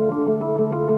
Música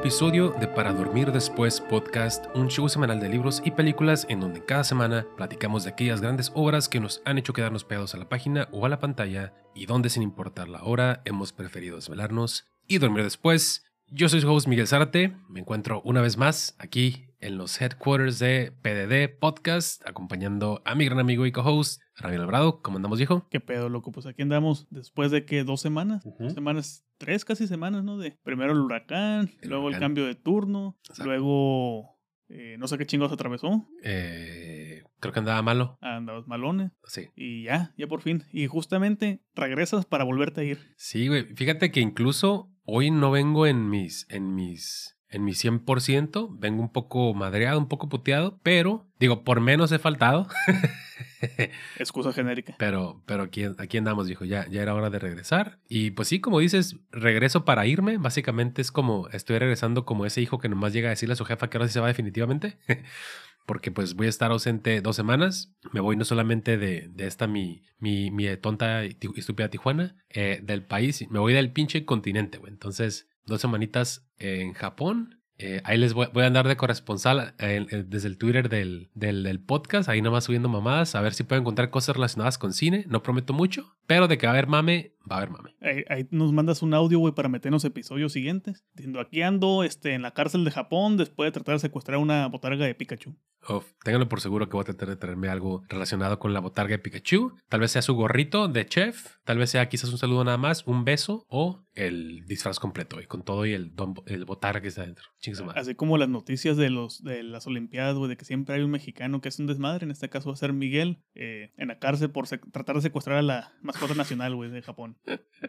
episodio de Para Dormir Después Podcast, un show semanal de libros y películas en donde cada semana platicamos de aquellas grandes obras que nos han hecho quedarnos pegados a la página o a la pantalla y donde sin importar la hora hemos preferido desvelarnos y dormir después. Yo soy su Miguel Zárate, me encuentro una vez más aquí en los headquarters de PDD Podcast, acompañando a mi gran amigo y co-host, Ramiro Alvarado. ¿Cómo andamos, viejo? ¿Qué pedo, loco? Pues aquí andamos después de que dos semanas, dos semanas, tres casi semanas, ¿no? De primero el huracán, El luego huracán. el cambio de turno, Exacto. luego eh, no sé qué chingados atravesó, Eh, creo que andaba malo. andabas malones Sí. y ya, ya por fin. Y justamente regresas para volverte a ir. Sí, güey. Fíjate que incluso hoy no vengo en mis, en mis, en mi 100%. Vengo un poco madreado, un poco puteado, pero digo, por menos he faltado. Excusa genérica. pero, pero aquí, aquí andamos, dijo, ya, ya era hora de regresar. Y pues sí, como dices, regreso para irme. Básicamente es como, estoy regresando como ese hijo que nomás llega a decirle a su jefa que ahora sí se va definitivamente. Porque pues voy a estar ausente dos semanas. Me voy no solamente de, de esta mi, mi, mi tonta y estúpida Tijuana, eh, del país, me voy del pinche continente, güey. Entonces, dos semanitas en Japón. Eh, ahí les voy, a andar de corresponsal eh, desde el Twitter del, del, del podcast, ahí nomás subiendo mamadas, a ver si puedo encontrar cosas relacionadas con cine. No prometo mucho, pero de que va a haber mame, va a haber mame. Ahí, ahí nos mandas un audio, güey, para meternos episodios siguientes. Diciendo, aquí ando este, en la cárcel de Japón después de tratar de secuestrar una botarga de Pikachu. Uf, ténganlo por seguro que voy a tratar de traerme algo relacionado con la botarga de Pikachu. Tal vez sea su gorrito de chef, tal vez sea quizás un saludo nada más, un beso o el disfraz completo, y con todo y el, don- el botarga que está adentro. Así como las noticias de los de las Olimpiadas, güey, de que siempre hay un mexicano que es un desmadre. En este caso va a ser Miguel, eh, en la cárcel por tratar de secuestrar a la mascota nacional, güey, de Japón.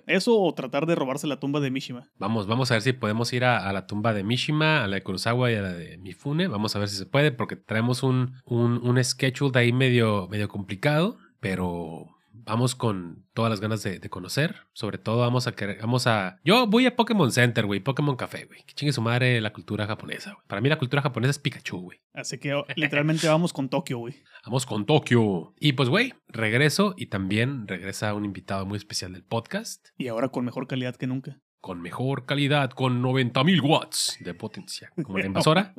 Eso o tratar de robarse la tumba de Mishima. Vamos, vamos a ver si podemos ir a, la tumba de Mishima, a la de Kurosawa y a la de Mifune. Vamos a ver si se puede, porque traemos un, un, un schedule de ahí medio, medio complicado, pero vamos con todas las ganas de, de conocer. Sobre todo vamos a querer, vamos a... Yo voy a Pokémon Center, güey, Pokémon Café, güey. Que chingue su madre la cultura japonesa, güey. Para mí la cultura japonesa es Pikachu, güey. Así que oh, literalmente vamos con Tokio, güey. Vamos con Tokio. Y pues, güey, regreso y también regresa un invitado muy especial del podcast. Y ahora con mejor calidad que nunca. Con mejor calidad, con 90.000 watts de potencia. Como la invasora.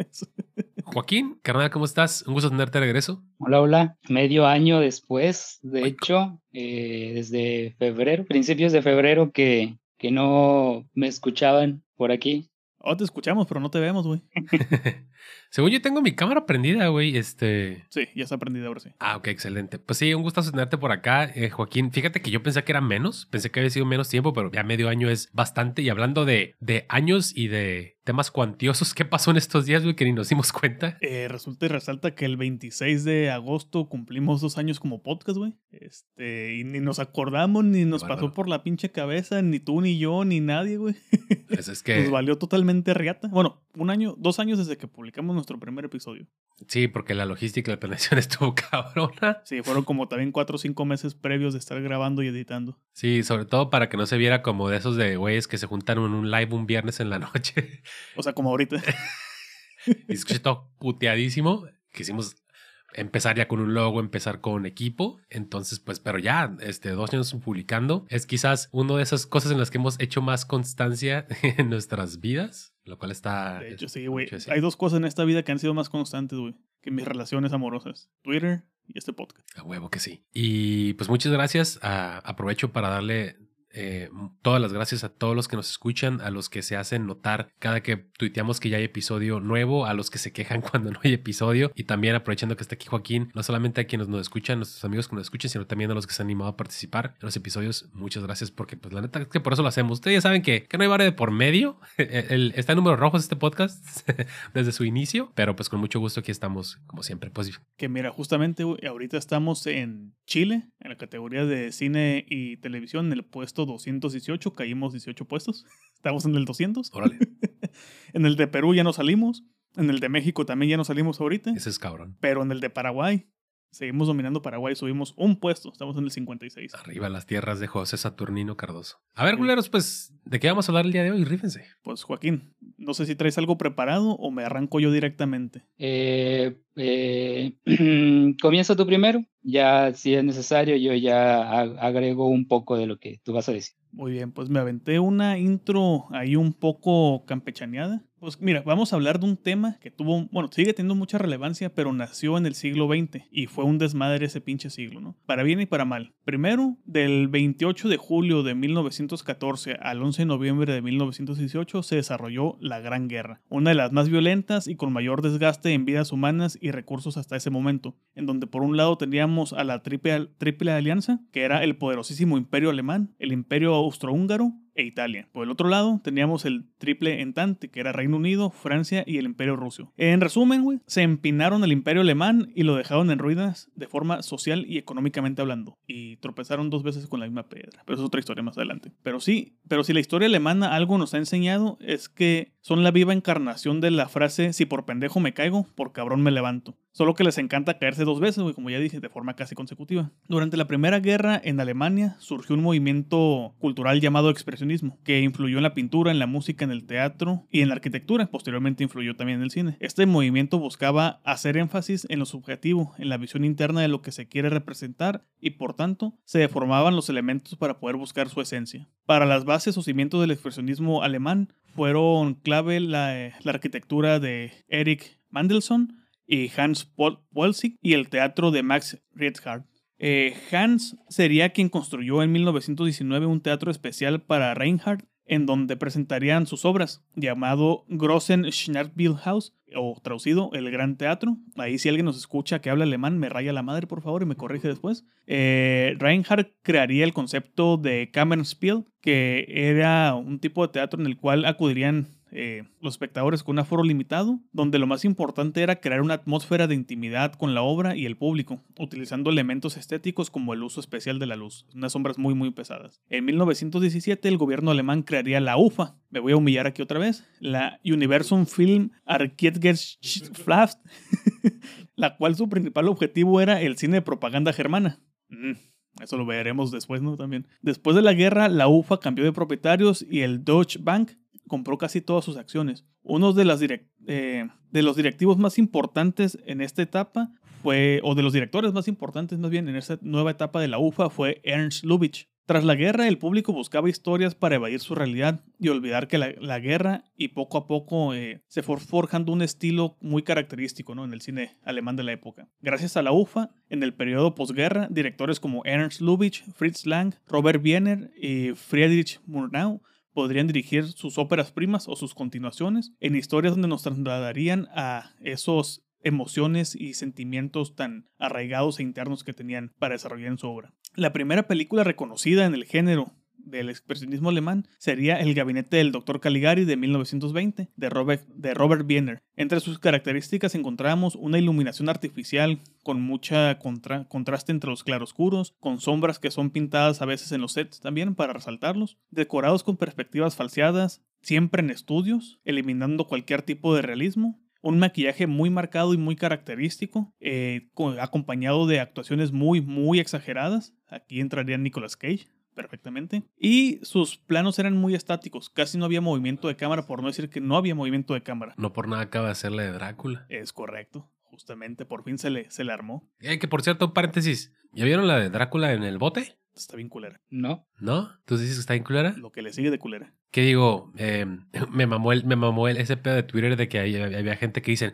Joaquín, carnal, ¿cómo estás? Un gusto tenerte de regreso. Hola, hola. Medio año después, de hecho, eh, desde febrero, principios de febrero, que, que no me escuchaban por aquí. Oh, te escuchamos, pero no te vemos, güey. Según yo tengo mi cámara prendida, güey. Este. Sí, ya se ha aprendido ahora sí. Ah, ok, excelente. Pues sí, un gusto tenerte por acá, eh, Joaquín. Fíjate que yo pensé que era menos, pensé que había sido menos tiempo, pero ya medio año es bastante. Y hablando de, de años y de temas cuantiosos, ¿qué pasó en estos días, güey? Que ni nos dimos cuenta. Eh, resulta y resalta que el 26 de agosto cumplimos dos años como podcast, güey. Este, y ni nos acordamos, ni nos pasó por la pinche cabeza, ni tú, ni yo, ni nadie, güey. Pues es que. Nos valió totalmente riata. Bueno, un año, dos años desde que publicamos nuestro primer episodio. Sí, porque la logística y la planeación estuvo cabrona. Sí, fueron como también cuatro o cinco meses previos de estar grabando y editando. Sí, sobre todo para que no se viera como de esos de güeyes que se juntaron en un live un viernes en la noche. O sea, como ahorita. y escuché todo puteadísimo. Quisimos empezar ya con un logo, empezar con equipo. Entonces, pues, pero ya, este, dos años publicando. Es quizás una de esas cosas en las que hemos hecho más constancia en nuestras vidas. Lo cual está... De hecho, sí, güey. Hay dos cosas en esta vida que han sido más constantes, güey, que mis relaciones amorosas. Twitter y este podcast. A huevo que sí. Y pues muchas gracias. Ah, aprovecho para darle eh, todas las gracias a todos los que nos escuchan, a los que se hacen notar cada que tuiteamos que ya hay episodio nuevo, a los que se quejan cuando no hay episodio. Y también aprovechando que está aquí Joaquín, no solamente a quienes nos escuchan, nuestros amigos que nos escuchan, sino también a los que se han animado a participar en los episodios. Muchas gracias porque pues la neta es que por eso lo hacemos. Ustedes ya saben que, que no hay vara de por medio. El- está en números rojos este podcast desde su inicio, pero pues con mucho gusto aquí estamos como siempre. Pues Que mira, justamente ahorita estamos en Chile, en la categoría de cine y televisión, en el puesto 218, caímos 18 puestos. Estamos en el 200. órale, En el de Perú ya no salimos. En el de México también ya no salimos ahorita. ese es cabrón. Pero en el de Paraguay Seguimos dominando Paraguay, subimos un puesto, estamos en el 56. Arriba las tierras de José Saturnino Cardoso. A ver, culeros, pues, ¿de qué vamos a hablar el día de hoy? Rífense. Pues Joaquín, no sé si traes algo preparado o me arranco yo directamente. Eh, eh, comienza tú primero, ya si es necesario yo ya agrego un poco de lo que tú vas a decir. Muy bien, pues me aventé una intro ahí un poco campechaneada. Pues mira, vamos a hablar de un tema que tuvo, bueno, sigue teniendo mucha relevancia, pero nació en el siglo XX y fue un desmadre ese pinche siglo, ¿no? Para bien y para mal. Primero, del 28 de julio de 1914 al 11 de noviembre de 1918 se desarrolló la Gran Guerra, una de las más violentas y con mayor desgaste en vidas humanas y recursos hasta ese momento, en donde por un lado teníamos a la triple, triple alianza, que era el poderosísimo imperio alemán, el imperio austrohúngaro, e Italia. Por el otro lado, teníamos el triple entante, que era Reino Unido, Francia y el Imperio Ruso. En resumen, güey, se empinaron al Imperio Alemán y lo dejaron en ruinas de forma social y económicamente hablando. Y tropezaron dos veces con la misma piedra. Pero es otra historia más adelante. Pero sí, pero si la historia alemana algo nos ha enseñado es que son la viva encarnación de la frase si por pendejo me caigo, por cabrón me levanto. Solo que les encanta caerse dos veces, como ya dije, de forma casi consecutiva. Durante la Primera Guerra en Alemania surgió un movimiento cultural llamado expresionismo, que influyó en la pintura, en la música, en el teatro y en la arquitectura. Posteriormente influyó también en el cine. Este movimiento buscaba hacer énfasis en lo subjetivo, en la visión interna de lo que se quiere representar y por tanto se deformaban los elementos para poder buscar su esencia. Para las bases o cimientos del expresionismo alemán fueron clave la, la arquitectura de Erich Mandelson, y Hans Wolzig y el teatro de Max Riethard. Eh, Hans sería quien construyó en 1919 un teatro especial para Reinhardt en donde presentarían sus obras, llamado Grossen Schnarrspielhaus, o traducido El Gran Teatro. Ahí si alguien nos escucha que habla alemán, me raya la madre, por favor, y me corrige después. Eh, Reinhardt crearía el concepto de Kammerspiel, que era un tipo de teatro en el cual acudirían eh, los espectadores con un aforo limitado, donde lo más importante era crear una atmósfera de intimidad con la obra y el público, utilizando elementos estéticos como el uso especial de la luz, unas sombras muy muy pesadas. En 1917 el gobierno alemán crearía la UFA, me voy a humillar aquí otra vez, la Universum Film Architectschaft, la cual su principal objetivo era el cine de propaganda germana. Mm, eso lo veremos después, ¿no? También. Después de la guerra, la UFA cambió de propietarios y el Deutsche Bank compró casi todas sus acciones. Uno eh, de los directivos más importantes en esta etapa fue, o de los directores más importantes más bien en esta nueva etapa de la UFA fue Ernst Lubitsch. Tras la guerra, el público buscaba historias para evadir su realidad y olvidar que la, guerra y poco a poco eh, se fue forjando un estilo muy característico ¿no? en el cine alemán de la época. Gracias a la UFA, en el periodo posguerra, directores como Ernst Lubitsch, Fritz Lang, Robert Wiener y Friedrich Murnau podrían dirigir sus óperas primas o sus continuaciones en historias donde nos trasladarían a esos emociones y sentimientos tan arraigados e internos que tenían para desarrollar en su obra. La primera película reconocida en el género del expresionismo alemán sería El gabinete del Dr. Caligari de 1920 de Robert, de Robert Wiener. Entre sus características encontramos una iluminación artificial con mucha contraste entre los claroscuros, con sombras que son pintadas a veces en los sets también para resaltarlos, decorados con perspectivas falseadas, siempre en estudios, eliminando cualquier tipo de realismo, un maquillaje muy marcado y muy característico, eh, acompañado de actuaciones muy, muy exageradas. Aquí entraría Nicolas Cage, perfectamente. Y sus planos eran muy estáticos, casi no había movimiento de cámara, por no decir que no había movimiento de cámara. No por nada acaba de hacerle de Drácula. Es correcto, justamente, por fin se le, se le armó. Eh, que por cierto, paréntesis, ¿ya vieron la de Drácula en el bote? Está bien culera. No. ¿No? ¿Tú dices que está bien culera? Lo que le sigue de culera. ¿Qué digo? Eh, me mamó, el, me mamó el, ese pedo de Twitter de que había gente que dicen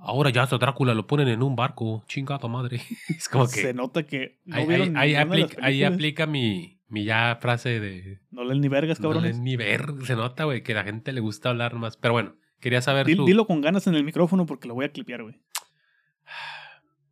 Ahora ya hasta Drácula lo ponen en un barco. Chingada madre. Es como que. Se nota que. No ahí, ahí, aplica, ahí, aplica, mi, mi ya frase de. No leen ni vergas, cabrones. No leen ni ver. Se nota, güey, que la gente le gusta hablar más. Pero bueno, quería saber. Dilo con ganas en el micrófono porque lo voy a clipear, güey.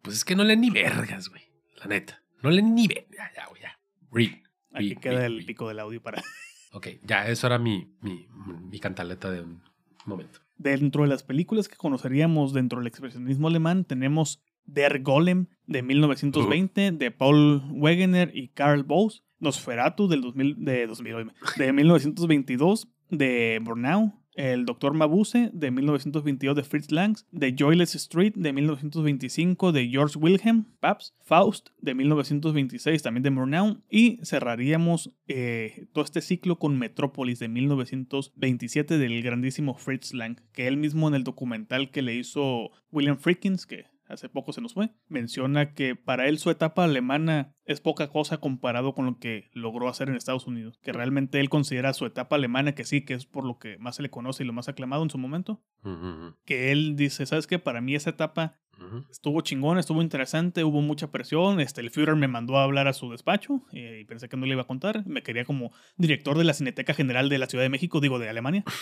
Pues es que no leen ni vergas, güey. La neta. No leen ni vergas. Ya, ya, güey, ya. Read. Aquí queda el pico del audio para. Ok, ya, eso era mi, mi, mi cantaleta de un momento. Dentro de las películas que conoceríamos dentro del expresionismo alemán tenemos Der Golem de 1920 de Paul Wegener y Karl Bose, Nosferatu del 2000, de, 2000, de 1922 de Brunau, El Doctor Mabuse de 1922 de Fritz Lang, The Joyless Street de 1925 de George Wilhelm Pabst, Faust de 1926 también de Murnau y cerraríamos eh, todo este ciclo con Metrópolis de 1927 del grandísimo Fritz Lang, que él mismo en el documental que le hizo William Frickens, que hace poco se nos fue, menciona que para él su etapa alemana es poca cosa comparado con lo que logró hacer en Estados Unidos, que realmente él considera su etapa alemana, que sí, que es por lo que más se le conoce y lo más aclamado en su momento, que él dice, ¿sabes qué? Para mí esa etapa Estuvo chingón, estuvo interesante, hubo mucha presión. Este, el Führer me mandó a hablar a su despacho eh, y pensé que no le iba a contar. Me quería como director de la Cineteca General de la Ciudad de México, digo, de Alemania.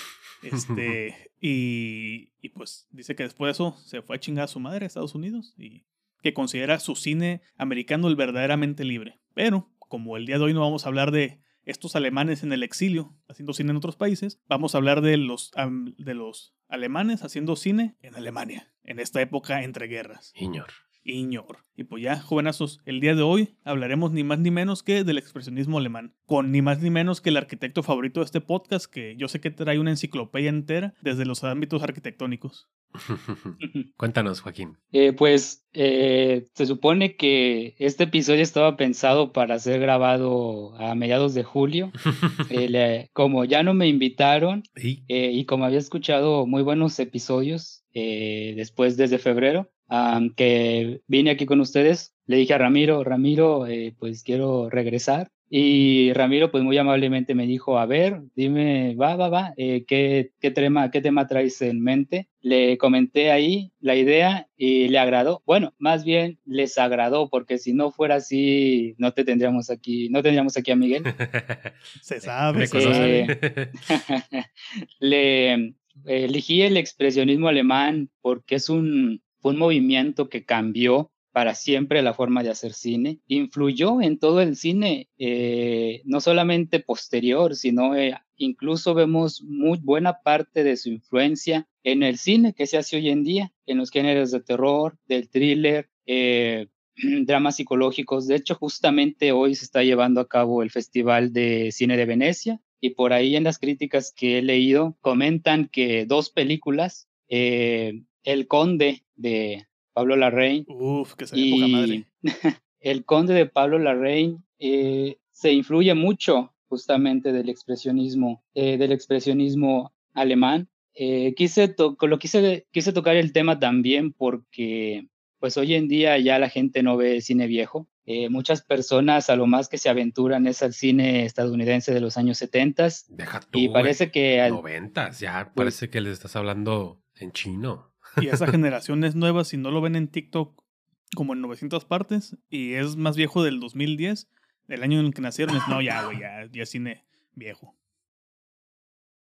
Este, y, y pues dice que después de eso se fue a chingar a su madre a Estados Unidos y que considera su cine americano el verdaderamente libre. Pero, como el día de hoy no vamos a hablar de estos alemanes en el exilio haciendo cine en otros países, vamos a hablar de los, de los alemanes haciendo cine en Alemania, en esta época entre guerras. Iñor. Iñor. Y pues ya, jovenazos, el día de hoy hablaremos ni más ni menos que del expresionismo alemán, con ni más ni menos que el arquitecto favorito de este podcast, que yo sé que trae una enciclopedia entera desde los ámbitos arquitectónicos. Cuéntanos, Joaquín. Eh, pues eh, se supone que este episodio estaba pensado para ser grabado a mediados de julio. Eh, como ya no me invitaron ¿Y? como había escuchado muy buenos episodios después desde febrero, que vine aquí con ustedes, le dije a Ramiro, Ramiro, pues quiero regresar y Ramiro, pues muy amablemente me dijo, a ver, dime, va, va, va, eh, ¿qué, qué, tema, ¿qué tema traes en mente? Le comenté ahí la idea y le agradó. Bueno, más bien les agradó, porque si no fuera así, no te tendríamos aquí, no tendríamos aquí a Miguel. Se sabe. Eh, le elegí el expresionismo alemán porque es un, fue un movimiento que cambió para siempre la forma de hacer cine. Influyó en todo el cine, eh, no solamente posterior, sino eh, incluso vemos muy buena parte de su influencia en el cine que se hace hoy en día, en los géneros de terror, del thriller, eh, dramas psicológicos. De hecho, justamente hoy se está llevando a cabo el Festival de Cine de Venecia y por ahí en las críticas que he leído comentan que dos películas, El Conde de Pablo Larraín. Uf, que se y poca madre. el conde de Pablo Larraín eh, se influye mucho justamente del expresionismo, eh, del expresionismo alemán. Eh, quise, lo quise, quise tocar el tema también porque pues hoy en día ya la gente no ve cine viejo. muchas personas a lo más que se aventuran es al cine estadounidense de los años 70 Deja tú, y parece que al 90 ya pues parece que les estás hablando en chino. Y esa generación es nueva, si no lo ven en TikTok como en 900 partes, y es más viejo del 2010, el año en el que nacieron, es no, ya, güey, ya, ya cine viejo.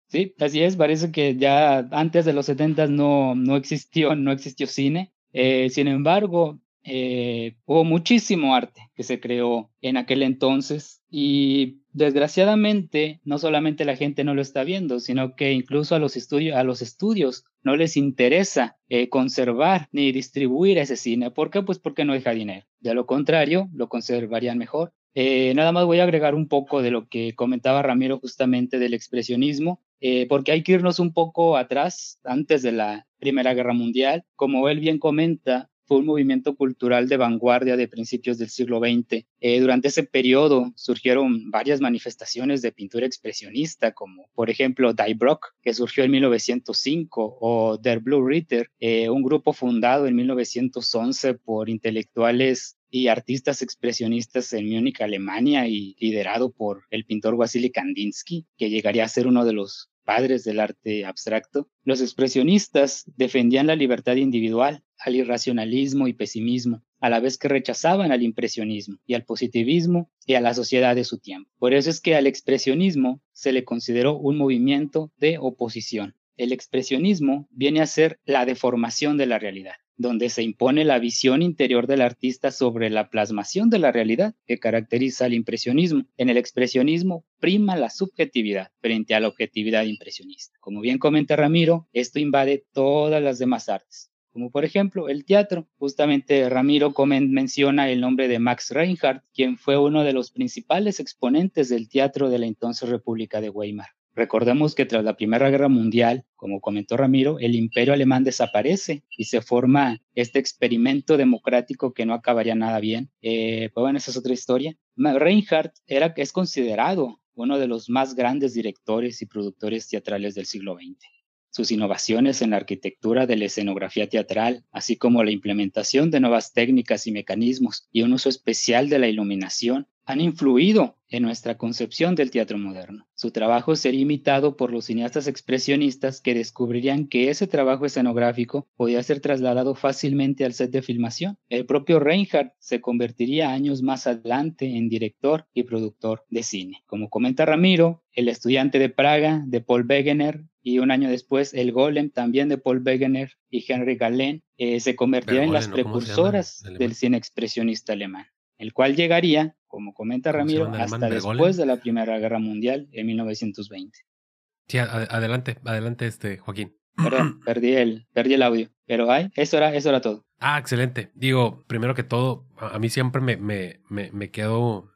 Sí, así es, parece que ya antes de los 70 no, no existió, no existió cine. Eh, sin embargo, eh, hubo muchísimo arte que se creó en aquel entonces y desgraciadamente no solamente la gente no lo está viendo, sino que incluso a los, estudios, no les interesa eh, conservar ni distribuir ese cine. ¿Por qué? Pues porque no deja dinero. De lo contrario, lo conservarían mejor. Eh, nada más voy a agregar un poco de lo que comentaba Ramiro justamente del expresionismo, porque hay que irnos un poco atrás, antes de la Primera Guerra Mundial. Como él bien comenta, fue un movimiento cultural de vanguardia de principios del siglo XX. Eh, durante ese periodo surgieron varias manifestaciones de pintura expresionista, como por ejemplo Die Brock, que surgió en 1905, o Der Blue Ritter, eh, un grupo fundado en 1911 por intelectuales y artistas expresionistas en Múnich, Alemania, y liderado por el pintor Wasily Kandinsky, que llegaría a ser uno de los padres del arte abstracto, los expresionistas defendían la libertad individual, al irracionalismo y pesimismo, a la vez que rechazaban al impresionismo y al positivismo y a la sociedad de su tiempo. Por eso es que al expresionismo se le consideró un movimiento de oposición. El expresionismo viene a ser la deformación de la realidad donde se impone la visión interior del artista sobre la plasmación de la realidad que caracteriza al impresionismo. En el expresionismo prima la subjetividad frente a la objetividad impresionista. Como bien comenta Ramiro, esto invade todas las demás artes como por ejemplo el teatro. Justamente Ramiro menciona el nombre de Max Reinhardt, quien fue uno de los principales exponentes del teatro de la entonces República de Weimar. Recordemos que tras la Primera Guerra Mundial, como comentó Ramiro, el imperio alemán desaparece y se forma este experimento democrático que no acabaría nada bien. Eh, pues bueno, esa es otra historia. Reinhardt era, es considerado uno de los más grandes directores y productores teatrales del siglo XX. Sus innovaciones en la arquitectura de la escenografía teatral, así como la implementación de nuevas técnicas y mecanismos y un uso especial de la iluminación, han influido en nuestra concepción del teatro moderno. Su trabajo sería imitado por los cineastas expresionistas que descubrirían que ese trabajo escenográfico podía ser trasladado fácilmente al set de filmación. El propio Reinhardt se convertiría años más adelante en director y productor de cine. Como comenta Ramiro, el estudiante de Praga de Paul Wegener y un año después el Golem también de Paul Wegener y Henry Galen eh, se convertirían en las precursoras del cine expresionista alemán el cual llegaría, como comenta Ramiro, hasta después de la Primera Guerra Mundial en 1920. Sí, adelante, adelante, este Joaquín. Perdón, perdí el, perdí el audio. Pero ay, eso era, eso era todo. Ah, excelente. Digo, primero que todo, a, mí siempre me, me, me, me quedo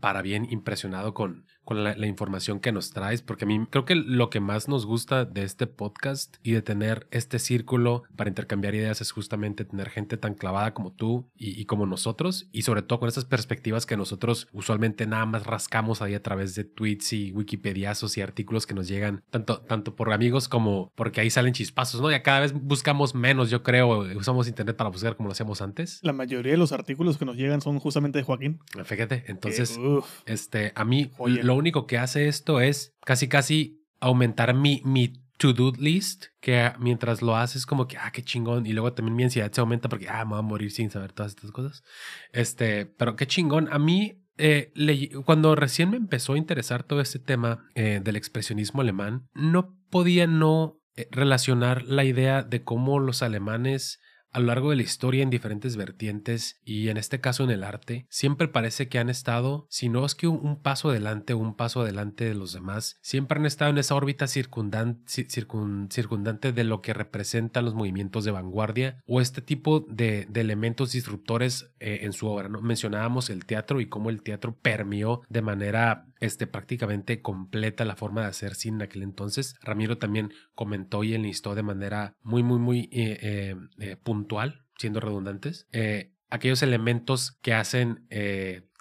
para bien impresionado con, con la, información que nos traes, porque a mí creo que lo que más nos gusta de este podcast y de tener este círculo para intercambiar ideas es justamente tener gente tan clavada como tú y, como nosotros, y sobre todo con estas perspectivas que nosotros usualmente nada más rascamos ahí a través de tweets y wikipediazos y artículos que nos llegan tanto, tanto por amigos como porque ahí salen chispazos, ¿no? Ya cada vez buscamos menos, yo creo, usamos internet para buscar como lo hacíamos antes. La mayoría de los artículos que nos llegan son justamente de Joaquín. Fíjate, entonces, este, a mí lo lo único que hace esto es casi casi aumentar mi, mi to-do list, que mientras lo haces como que, ah, qué chingón. Y luego también mi ansiedad se aumenta porque, ah, me voy a morir sin saber todas estas cosas. Este, pero qué chingón. A mí, eh, cuando recién me empezó a interesar todo este tema eh, del expresionismo alemán, no podía no eh, relacionar la idea de cómo los alemanes a lo largo de la historia en diferentes vertientes y en este caso en el arte, siempre parece que han estado, si no es que un, paso adelante un paso adelante de los demás, siempre han estado en esa órbita circundante, de lo que representan los movimientos de vanguardia o este tipo de, elementos disruptores eh, en su obra. ¿no? Mencionábamos el teatro y cómo el teatro permeó de manera este, prácticamente completa la forma de hacer cine en aquel entonces. Ramiro también comentó y enlistó de manera muy, muy, muy eh, eh, eh, siendo redundantes, aquellos elementos que hacen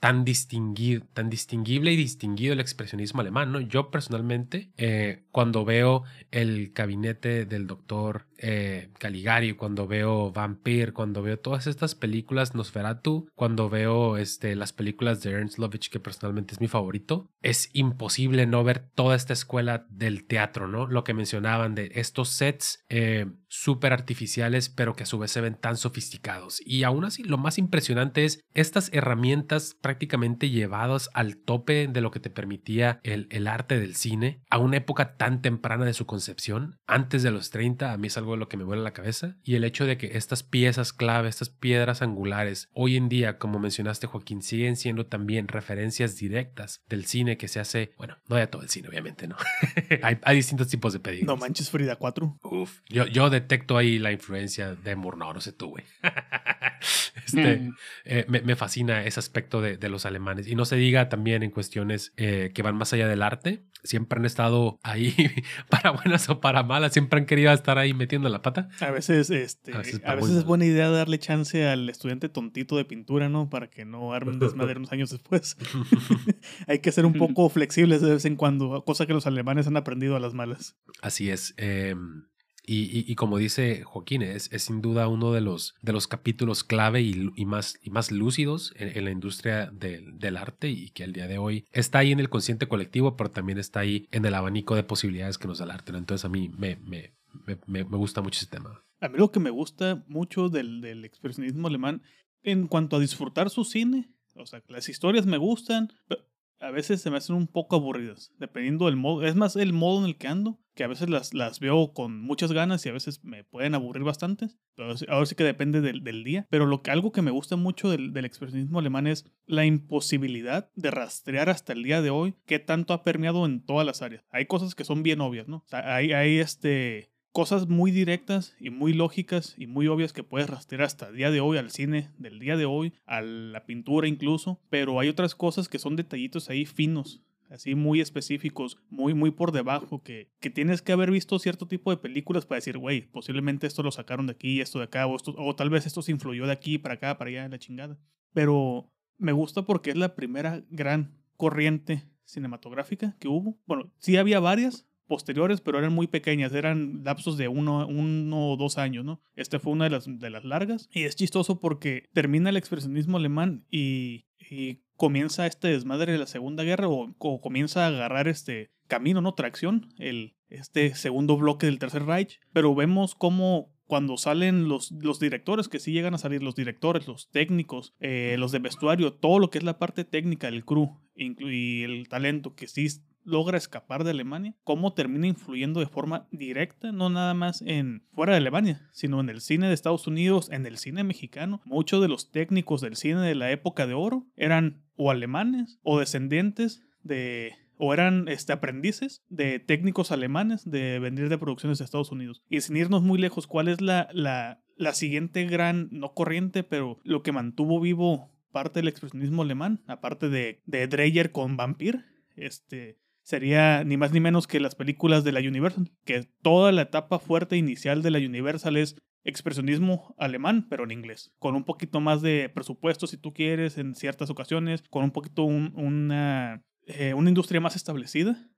tan, distinguido, tan distinguible y distinguido el expresionismo alemán. ¿no? Yo personalmente, eh, cuando veo el gabinete del doctor eh, Caligari, cuando veo Vampire, cuando veo todas estas películas, Nosferatu, cuando veo este, las películas de Ernst Lovich, que personalmente es mi favorito, es imposible no ver toda esta escuela del teatro, ¿no? Lo que mencionaban de estos sets eh, súper artificiales, pero que a su vez se ven tan sofisticados. Y aún así, lo más impresionante es estas herramientas prácticamente llevados al tope de lo que te permitía el, el arte del cine a una época tan temprana de su concepción, antes de los 30, a mí es algo lo que me vuela la cabeza, y el hecho de que estas piezas clave, estas piedras angulares, hoy en día, como mencionaste Joaquín, siguen siendo también referencias directas del cine que se hace, bueno, no de todo el cine, obviamente, ¿no? hay, distintos tipos de pedidos. No manches Frida 4. Uf, yo, yo detecto ahí la influencia de Murnau, no sé tú, güey. este, mm. eh, me, fascina ese aspecto de, de, los alemanes. Y no se diga también en cuestiones eh, que van más allá del arte. Siempre han estado ahí, para buenas o para malas, siempre han querido estar ahí metiendo la pata. A veces, este, a veces, es buena idea darle chance al estudiante tontito de pintura, ¿no? Para que no armen desmadre unos años después. Hay que ser un poco flexibles de vez en cuando, cosa que los alemanes han aprendido a las malas. Así es. Eh, y, como dice Joaquín, es, es, sin duda uno de los, de los capítulos clave y, más, y más lúcidos en, la industria del, del, arte y que al día de hoy está ahí en el consciente colectivo, pero también está ahí en el abanico de posibilidades que nos da el arte. Entonces a mí me, me, me, me, gusta mucho ese tema. A mí lo que me gusta mucho del, del expresionismo alemán en cuanto a disfrutar su cine, o sea, las historias me gustan, pero a veces se me hacen un poco aburridas, dependiendo del modo. Es más el modo en el que ando, que a veces las, las veo con muchas ganas y a veces me pueden aburrir bastante. Pero ahora sí que depende del, del día. Pero lo que, algo que me gusta mucho del, del, expresionismo alemán es la imposibilidad de rastrear hasta el día de hoy qué tanto ha permeado en todas las áreas. Hay cosas que son bien obvias, ¿no? Hay, hay este cosas muy directas y muy lógicas y muy obvias que puedes rastrear hasta el día de hoy al cine del día de hoy, a la pintura incluso, pero hay otras cosas que son detallitos ahí finos así muy específicos, muy, muy por debajo, que, que tienes que haber visto cierto tipo de películas para decir, güey, posiblemente esto lo sacaron de aquí, esto de acá, o, esto, o tal vez esto se influyó de aquí para acá, para allá, la chingada. Pero me gusta porque es la primera gran corriente cinematográfica que hubo. Bueno, sí había varias, posteriores, pero eran muy pequeñas, eran lapsos de uno, uno o dos años, ¿no? Este fue una de las, de las largas y es chistoso porque termina el expresionismo alemán y, y comienza este desmadre de la Segunda Guerra o, comienza a agarrar este camino, ¿no? Tracción, el, este segundo bloque del Tercer Reich, pero vemos cómo cuando salen los, los directores, que sí llegan a salir los directores, los técnicos, eh, los de vestuario, todo lo que es la parte técnica del crew y el talento que sí logra escapar de Alemania, cómo termina influyendo de forma directa, no nada más en fuera de Alemania, sino en el cine de Estados Unidos, en el cine mexicano. Muchos de los técnicos del cine de la época de oro eran o alemanes o descendientes de o eran este, aprendices de técnicos alemanes de venir de producciones de Estados Unidos. Y sin irnos muy lejos, ¿cuál es la, la, la siguiente gran, no corriente, pero lo que mantuvo vivo parte del expresionismo alemán, aparte de, de Dreyer con Vampir? Este, sería ni más ni menos que las películas de la Universal, que toda la etapa fuerte inicial de la Universal es expresionismo alemán, pero en inglés, con un poquito más de presupuesto si tú quieres en ciertas ocasiones, con un poquito una, eh, una industria más establecida,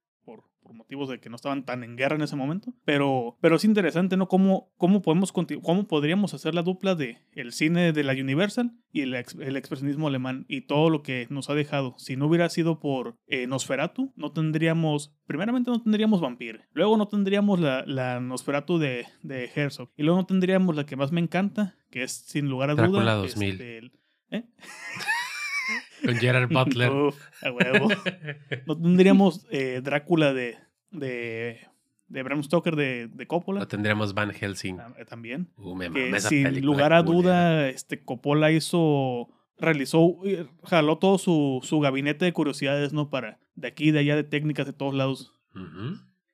por, motivos de que no estaban tan en guerra en ese momento. Pero, pero es interesante, ¿no? ¿Cómo, cómo, podemos cómo podríamos hacer la dupla de el cine de la Universal y el, el, expresionismo alemán y todo lo que nos ha dejado? Si no hubiera sido por eh, Nosferatu, no tendríamos, primeramente no tendríamos Vampir, luego no tendríamos la, la Nosferatu de, de Herzog y luego no tendríamos la que más me encanta, que es sin lugar a duda. Drácula 2000. Este, ¿eh? Con Gerard Butler. Uf, a huevo. No tendríamos eh, Drácula de, de, de Bram Stoker de, de Coppola. No tendríamos Van Helsing. Ah, eh, También. Uh, me Que esa sin lugar a duda, este, Coppola hizo, realizó, jaló todo su, su gabinete de curiosidades, ¿no? Para de aquí, de allá, de técnicas de todos lados.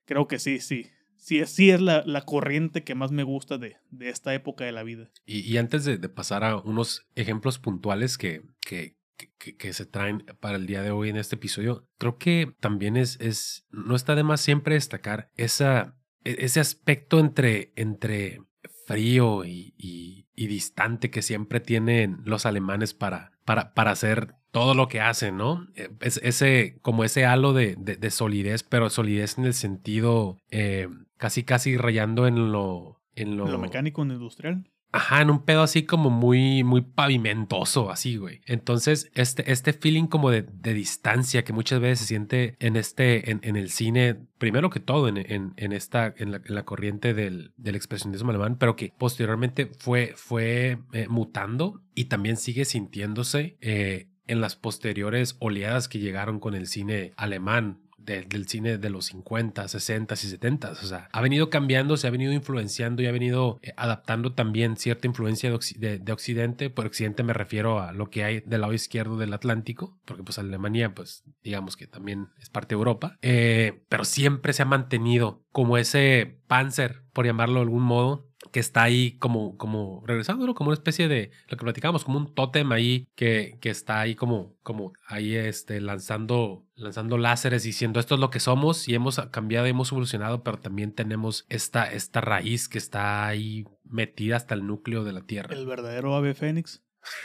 Creo que sí, sí. Sí, es- sí es la, la corriente que más me gusta de, de esta época de la vida. Y, y antes de, de pasar a unos ejemplos puntuales que, que, que, que se traen para el día de hoy en este episodio, creo que también es, es no está de más siempre destacar esa, e- ese aspecto entre, entre frío y, y- y distante que siempre tienen los alemanes para, para, para hacer todo lo que hacen, ¿no? Eh, Es, ese, como ese halo de, de- de solidez, pero solidez en el sentido eh, casi, casi rayando en lo... En lo, Lo mecánico en lo industrial. Ajá, en un pedo así como muy, muy pavimentoso, así, güey. Entonces, este, este feeling como de, de distancia que muchas veces se siente en este, en, en el cine, primero que todo en, en, esta, en la, en la corriente del, del expresionismo alemán, pero que posteriormente fue, fue eh, mutando y también sigue sintiéndose eh, en las posteriores oleadas que llegaron con el cine alemán de- del cine de los 50, 60 y 70. O sea, ha venido cambiando, se ha venido influenciando y ha venido eh, adaptando también cierta influencia de, Occ- de- de Occidente. Por Occidente me refiero a lo que hay del lado izquierdo del Atlántico, porque pues Alemania, pues digamos que también es parte de Europa. Eh, pero siempre se ha mantenido como ese Panzer, por llamarlo de algún modo, que está ahí como, como regresándolo, como una especie de lo que platicábamos, como un tótem ahí que, que está ahí como, como ahí este, lanzando, lanzando láseres diciendo esto es lo que somos y hemos cambiado, hemos evolucionado, pero también tenemos esta, esta raíz que está ahí metida hasta el núcleo de la Tierra. El verdadero ave fénix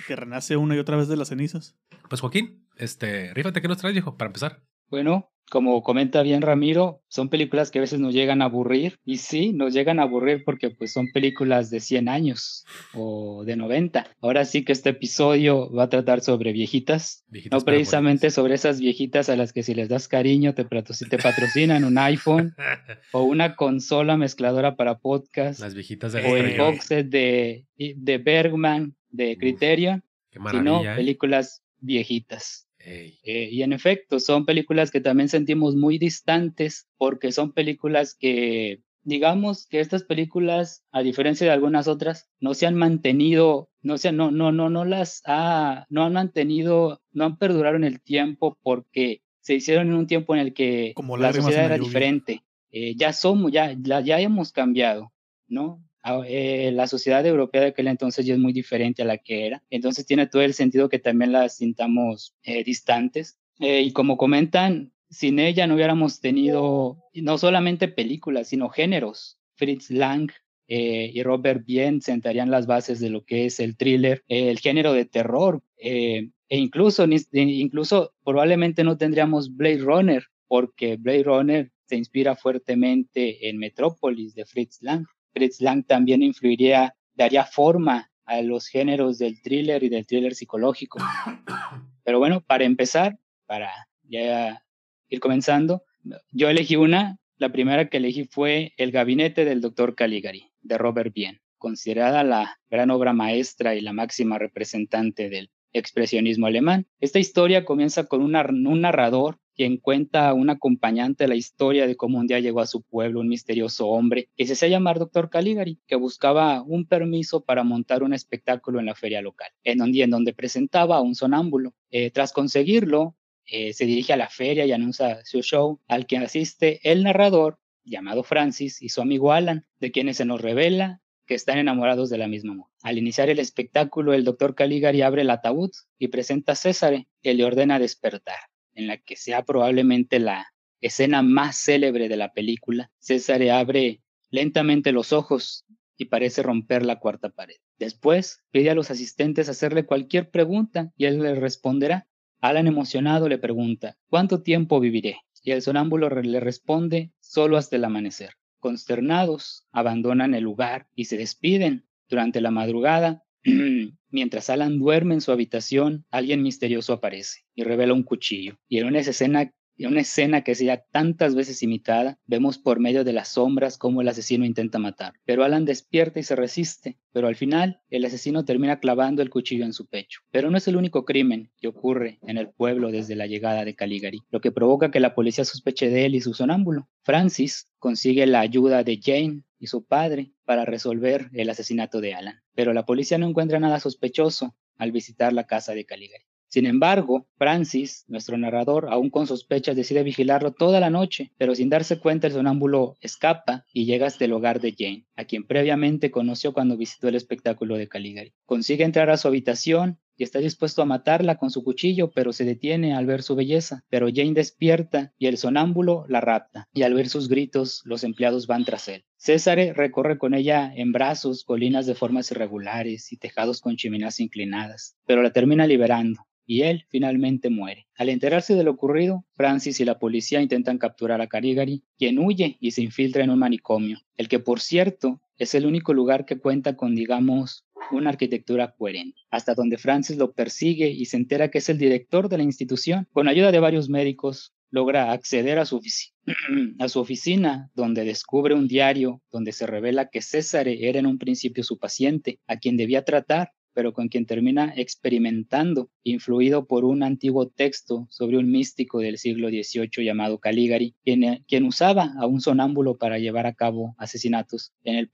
que renace una y otra vez de las cenizas. Pues Joaquín, este, rífate, ¿qué nos traes, viejo? Para empezar. Bueno, como comenta bien Ramiro, son películas que a veces nos llegan a aburrir y sí, nos llegan a aburrir porque pues son películas de 100 años o de 90. Ahora sí que este episodio va a tratar sobre viejitas, Viejitas no precisamente sobre esas viejitas a las que si les das cariño te, te patrocinan un iPhone o una consola mezcladora para podcast Las viejitas de o el box set de, de Bergman de Criterion, Qué sino maravilla. ¿eh? películas viejitas. Ey. Eh, y en efecto, son películas que también sentimos muy distantes porque son películas que, digamos que estas películas, a diferencia de algunas otras, no se han mantenido, no se, no, no, no, no las ha, no han mantenido, no han perdurado en el tiempo porque se hicieron en un tiempo en el que Como la sociedad era lluvia. diferente. Eh, ya somos, ya, la- ya hemos cambiado, ¿no? Eh, la sociedad europea de aquel entonces ya es muy diferente a la que era. Entonces tiene todo el sentido que también las sintamos eh, distantes. Eh, y como comentan, sin ella no hubiéramos tenido no solamente películas, sino géneros. Fritz Lang eh, y Robert Bien sentarían las bases de lo que es el thriller, el género de terror, eh, e incluso, incluso probablemente no tendríamos Blade Runner, porque Blade Runner se inspira fuertemente en Metrópolis de Fritz Lang. Fritz Lang también influiría, daría forma a los géneros del thriller y del thriller psicológico. Pero bueno, para empezar, para ya ir comenzando, yo elegí una, la primera que elegí fue El gabinete del doctor Caligari, de Robert Bien, considerada la gran obra maestra y la máxima representante del expresionismo alemán. Esta historia comienza con un narrador quien cuenta a un acompañante la historia de cómo un día llegó a su pueblo un misterioso hombre que se hacía llamar Doctor Caligari, que buscaba un permiso para montar un espectáculo en la feria local, en donde, en donde presentaba a un sonámbulo. Eh, tras conseguirlo, eh, se dirige a la feria y anuncia su show, al que asiste el narrador, llamado Francis, y su amigo Alan, de quienes se nos revela que están enamorados de la misma mujer. Al iniciar el espectáculo, el doctor Caligari abre el ataúd y presenta a César, que le ordena despertar, en la que sea probablemente la escena más célebre de la película. César abre lentamente los ojos y parece romper la cuarta pared. Después pide a los asistentes hacerle cualquier pregunta y él le responderá. Alan emocionado le pregunta, ¿cuánto tiempo viviré? Y el sonámbulo le responde, solo hasta el amanecer. Consternados, abandonan el lugar y se despiden. Durante la madrugada, mientras Alan duerme en su habitación, alguien misterioso aparece y revela un cuchillo. Y en una escena y una escena que sea tantas veces imitada, vemos por medio de las sombras cómo el asesino intenta matar. Pero Alan despierta y se resiste, pero al final el asesino termina clavando el cuchillo en su pecho. Pero no es el único crimen que ocurre en el pueblo desde la llegada de Caligari, lo que provoca que la policía sospeche de él y su sonámbulo. Francis consigue la ayuda de Jane y su padre para resolver el asesinato de Alan, pero la policía no encuentra nada sospechoso al visitar la casa de Caligari. Sin embargo, Francis, nuestro narrador, aún con sospechas, decide vigilarlo toda la noche, pero sin darse cuenta el sonámbulo escapa y llega hasta el hogar de Jane, a quien previamente conoció cuando visitó el espectáculo de Caligari. Consigue entrar a su habitación y está dispuesto a matarla con su cuchillo, pero se detiene al ver su belleza. Pero Jane despierta y el sonámbulo la rapta, y al ver sus gritos, los empleados van tras él. César recorre con ella en brazos colinas de formas irregulares y tejados con chimeneas inclinadas, pero la termina liberando y él finalmente muere. Al enterarse de lo ocurrido, Francis y la policía intentan capturar a Carigari, quien huye y se infiltra en un manicomio, el que por cierto es el único lugar que cuenta con, digamos, una arquitectura coherente, hasta donde Francis lo persigue y se entera que es el director de la institución. Con ayuda de varios médicos, logra acceder a su, a su oficina, donde descubre un diario donde se revela que César era en un principio su paciente, a quien debía tratar pero con quien termina experimentando, influido por un antiguo texto sobre un místico del siglo XVIII llamado Caligari, quien, quien usaba a un sonámbulo para llevar a cabo asesinatos en, el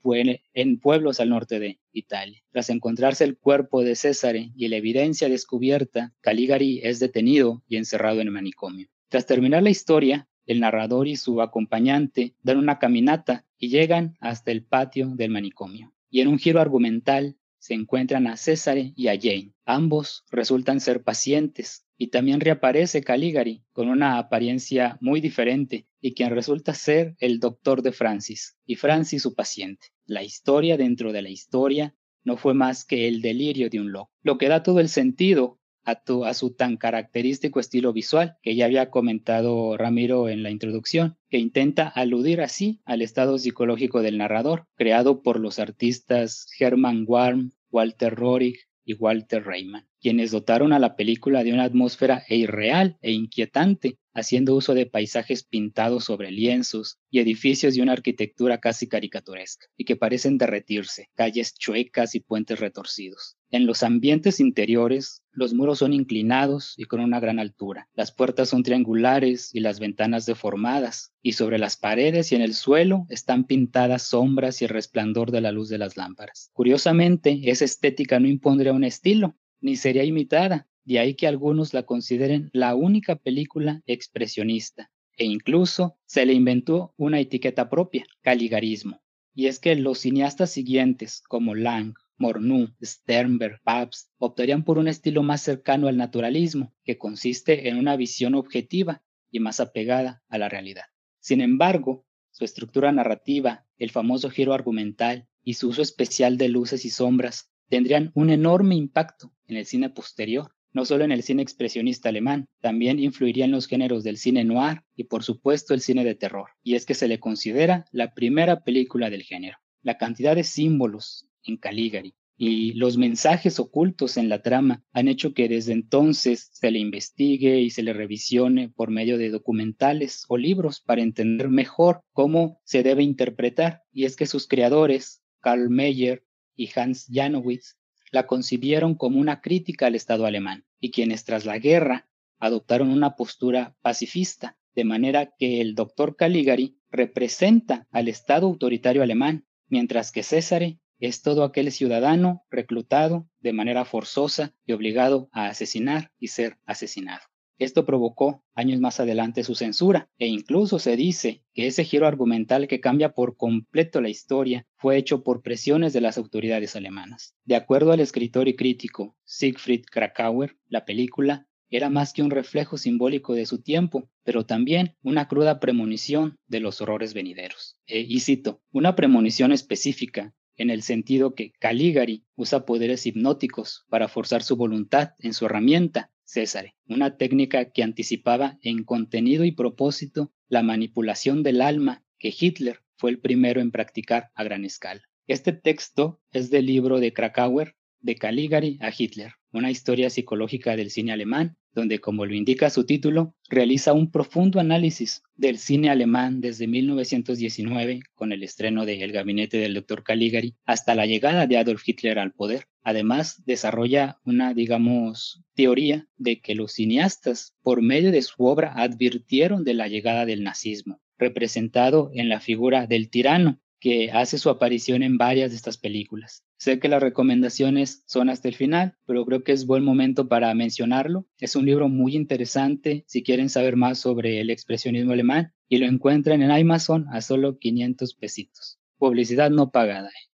en pueblos al norte de Italia. Tras encontrarse el cuerpo de César y la evidencia descubierta, Caligari es detenido y encerrado en el manicomio. Tras terminar la historia, el narrador y su acompañante dan una caminata y llegan hasta el patio del manicomio. Y en un giro argumental, se encuentran a César y a Jane. Ambos resultan ser pacientes y también reaparece Caligari con una apariencia muy diferente y quien resulta ser el doctor de Francis y Francis su paciente. La historia dentro de la historia no fue más que el delirio de un loco, lo que da todo el sentido a, su tan característico estilo visual que ya había comentado Ramiro en la introducción, que intenta aludir así al estado psicológico del narrador, creado por los artistas Hermann Warm, Walter Rohrig y Walter Reimann, quienes dotaron a la película de una atmósfera irreal e inquietante, haciendo uso de paisajes pintados sobre lienzos y edificios de una arquitectura casi caricaturesca, y que parecen derretirse, calles chuecas y puentes retorcidos. En los ambientes interiores, los muros son inclinados y con una gran altura. Las puertas son triangulares y las ventanas deformadas, y sobre las paredes y en el suelo están pintadas sombras y el resplandor de la luz de las lámparas. Curiosamente, esa estética no impondría un estilo, ni sería imitada, de ahí que algunos la consideren la única película expresionista, e incluso se le inventó una etiqueta propia, caligarismo. Y es que los cineastas siguientes, como Lang, Mornu, Sternberg, Pabst optarían por un estilo más cercano al naturalismo, que consiste en una visión objetiva y más apegada a la realidad. Sin embargo, su estructura narrativa, el famoso giro argumental y su uso especial de luces y sombras tendrían un enorme impacto en el cine posterior, no solo en el cine expresionista alemán, también influiría en los géneros del cine noir y por supuesto el cine de terror, y es que se le considera la primera película del género. La cantidad de símbolos en Caligari y los mensajes ocultos en la trama han hecho que desde entonces se le investigue y se le revisione por medio de documentales o libros para entender mejor cómo se debe interpretar, y es que sus creadores, Karl Mayer y Hans Janowitz, la concibieron como una crítica al Estado alemán y quienes tras la guerra adoptaron una postura pacifista, de manera que el doctor Caligari representa al Estado autoritario alemán, mientras que César es todo aquel ciudadano reclutado de manera forzosa y obligado a asesinar y ser asesinado. Esto provocó años más adelante su censura e incluso se dice que ese giro argumental que cambia por completo la historia fue hecho por presiones de las autoridades alemanas. De acuerdo al escritor y crítico Siegfried Krakauer, la película era más que un reflejo simbólico de su tiempo, pero también una cruda premonición de los horrores venideros. E, y cito, una premonición específica en el sentido que Caligari usa poderes hipnóticos para forzar su voluntad en su herramienta César, una técnica que anticipaba en contenido y propósito la manipulación del alma que Hitler fue el primero en practicar a gran escala. Este texto es del libro de Krakauer, de Caligari a Hitler, una historia psicológica del cine alemán, donde, como lo indica su título, realiza un profundo análisis del cine alemán desde 1919, con el estreno de El gabinete del Dr. Caligari, hasta la llegada de Adolf Hitler al poder. Además, desarrolla una, digamos, teoría de que los cineastas, por medio de su obra, advirtieron de la llegada del nazismo, representado en la figura del tirano, que hace su aparición en varias de estas películas. Sé que las recomendaciones son hasta el final, pero creo que es buen momento para mencionarlo. Es un libro muy interesante si quieren saber más sobre el expresionismo alemán y lo encuentran en Amazon a solo 500 pesitos. Publicidad no pagada. ¿eh?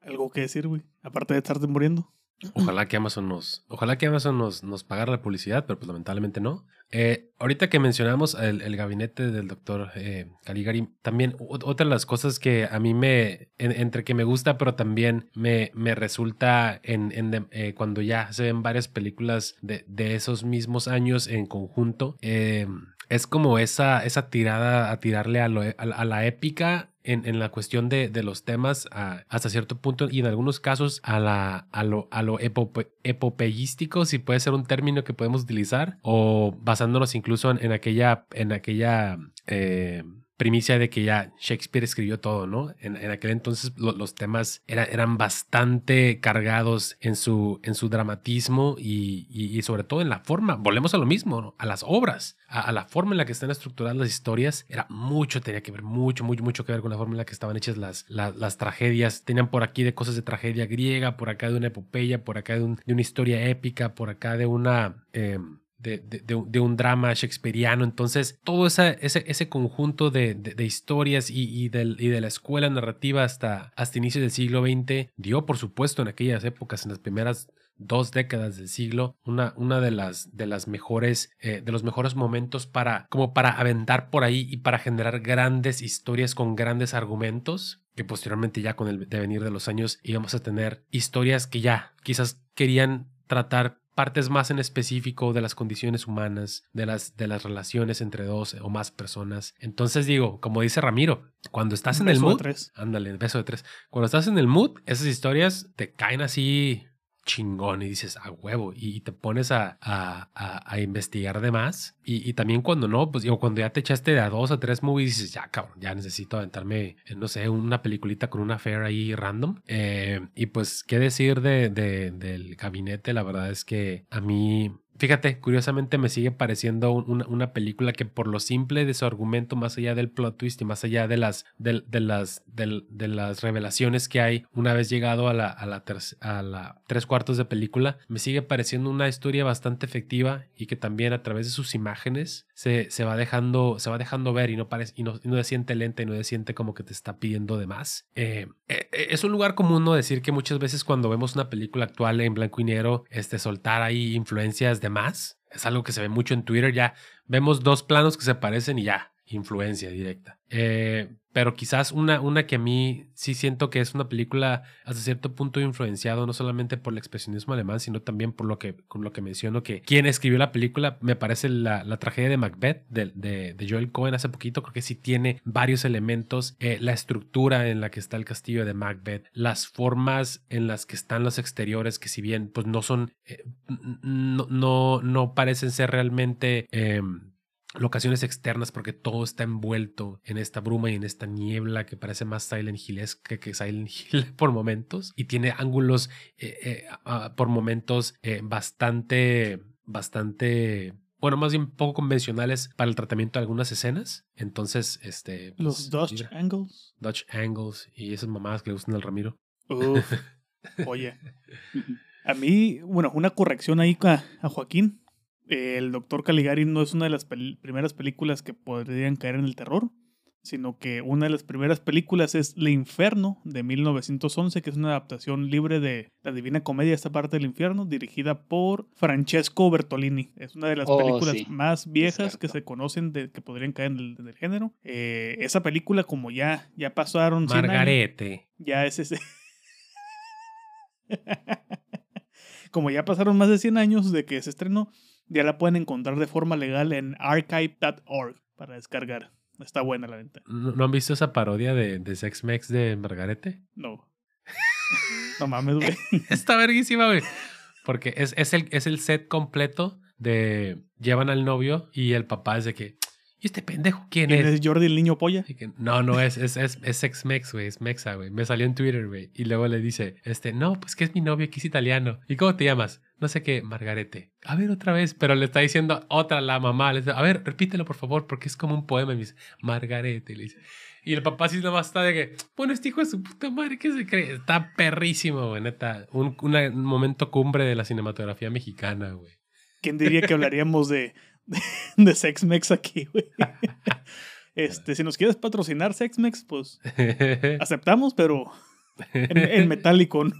Algo que decir, güey, aparte de estarte muriendo. Ojalá que Amazon nos, ojalá que Amazon nos, nos pagara la publicidad, pero pues lamentablemente no. Eh, ahorita que mencionamos el, gabinete del doctor eh, Caligari, también otra de las cosas que a mí me, entre que me gusta, pero también me, me resulta en, en eh, cuando ya se ven varias películas de, de esos mismos años en conjunto, es como esa, esa tirada a tirarle a, a la épica en, la cuestión de, los temas hasta cierto punto y en algunos casos a, la, a lo, a lo epopeyístico, si puede ser un término que podemos utilizar, o basándonos incluso en, aquella, en aquella eh, primicia de que ya Shakespeare escribió todo, ¿no? En, aquel entonces los temas eran bastante cargados en su, en su dramatismo y, sobre todo en la forma. Volvemos a lo mismo, a las obras, a, la forma en la que están estructuradas las historias. Era mucho, tenía que ver mucho, mucho, mucho que ver con la forma en la que estaban hechas las, las, tragedias. Tenían por aquí de cosas de tragedia griega, por acá de una epopeya, por acá de, una historia épica, por acá de una... Em, de, un drama shakespeariano. Entonces, todo ese, ese conjunto de, historias y, y, de la escuela narrativa hasta, hasta inicios del siglo XX dio, por supuesto, en aquellas épocas, en las primeras dos décadas del siglo, una, una de las de las mejores, eh, de los mejores momentos para, como para aventar por ahí y para generar grandes historias con grandes argumentos, que posteriormente ya con el devenir de los años íbamos a tener historias que ya quizás querían tratar partes más en específico de las condiciones humanas, de las, de las relaciones entre dos o más personas. Entonces digo, como dice Ramiro, cuando estás en el mood, ándale, beso de tres. Cuando estás en el mood, esas historias te caen así chingón y dices a huevo y te pones a, a, investigar de más. Y, también cuando no, pues digo, cuando ya te echaste de a dos o tres movies dices, ya cabrón, ya necesito aventarme, no sé, una peliculita con una fair ahí random. Eh, y pues, ¿qué decir de, de, del gabinete? La verdad es que a mí Fíjate, curiosamente me sigue pareciendo una, película que por lo simple de su argumento, más allá del plot twist y más allá de las, de, las, de, las revelaciones que hay una vez llegado a la, a la, tres cuartos de película, me sigue pareciendo una historia bastante efectiva y que también a través de sus imágenes se, se va, dejando, se va dejando ver y no, parece, y no, se siente lenta y no se siente como que te está pidiendo de más. Eh, eh, eh, es un lugar común no decir que muchas veces cuando vemos una película actual en blanco y negro, este, soltar ahí influencias de existe más. Es algo que se ve mucho en Twitter. Ya vemos dos planos que se parecen y ya, influencia directa. Eh, pero quizás una, una que a mí sí siento que es una película hasta cierto punto influenciado no solamente por el expresionismo alemán, sino también por lo que, con lo que menciono que quien escribió la película, me parece la, la tragedia de Macbeth de, de, Joel Cohen hace poquito, creo que sí tiene varios elementos, eh, la estructura en la que está el castillo de Macbeth, las formas en las que están los exteriores, que si bien pues no son, eh, no, no, no, parecen ser realmente... Locaciones externas porque todo está envuelto en esta bruma y en esta niebla que parece más Silent Hillesque que Silent Hill por momentos y tiene ángulos eh, eh, por momentos eh, bastante, bastante bueno, más bien poco convencionales para el tratamiento de algunas escenas. Entonces, este. Los pues, Dutch Angles. Dutch Angles y esas mamadas que le gustan al Ramiro. Oye. A mí, bueno, una corrección ahí a Joaquín el Doctor Caligari no es una de las primeras películas que podrían caer en el terror, sino que una de las primeras películas es El Inferno de 1911, que es una adaptación libre de La Divina Comedia, esta parte del infierno, dirigida por Francesco Bertolini. Es una de las oh, películas más viejas que se conocen de que podrían caer en el, género. Eh, esa película, como ya, ya pasaron... Margarete. ya es ese... como ya pasaron más de 100 años de que se estrenó, ya la pueden encontrar de forma legal en archive.org para descargar. Está buena la venta. ¿No, han visto esa parodia de, de Sex Mex de Margarete? No. no mames, güey. Está verguísima, güey. Porque es, es, el, es el set completo de llevan al novio y el papá es de que ¿Y este pendejo quién, es? es Jordi el niño polla? no, no, es, es, es, es ex-mex, güey, es mexa, güey. Me salió en Twitter, güey. Y luego le dice, este, no, pues que es mi novio, que es italiano. ¿Y cómo te llamas? No sé qué, Margarete. A ver, otra vez, pero le está diciendo otra la mamá. Le dice, a ver, repítelo, por favor, porque es como un poema. Y me dice, Margarete. Y le dice, y el papá sí nomás está de que, bueno, este hijo de su puta madre, ¿qué se cree? Está perrísimo, güey, neta. Un, un momento cumbre de la cinematografía mexicana, güey. ¿Quién diría que hablaríamos de de Sexmex aquí, güey. Este, si nos quieres patrocinar Sexmex, pues aceptamos, pero en, metálico, ¿no?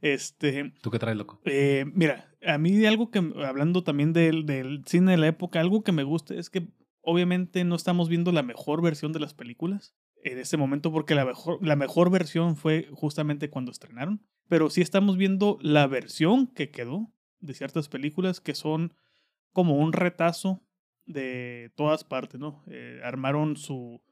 Este. ¿Tú qué traes, loco? Eh, mira, a mí algo que, hablando también del, del cine de la época, algo que me gusta es que obviamente no estamos viendo la mejor versión de las películas en este momento porque la mejor, la mejor versión fue justamente cuando estrenaron, pero sí estamos viendo la versión que quedó de ciertas películas que son como un retazo de todas partes, ¿no? Eh, armaron su,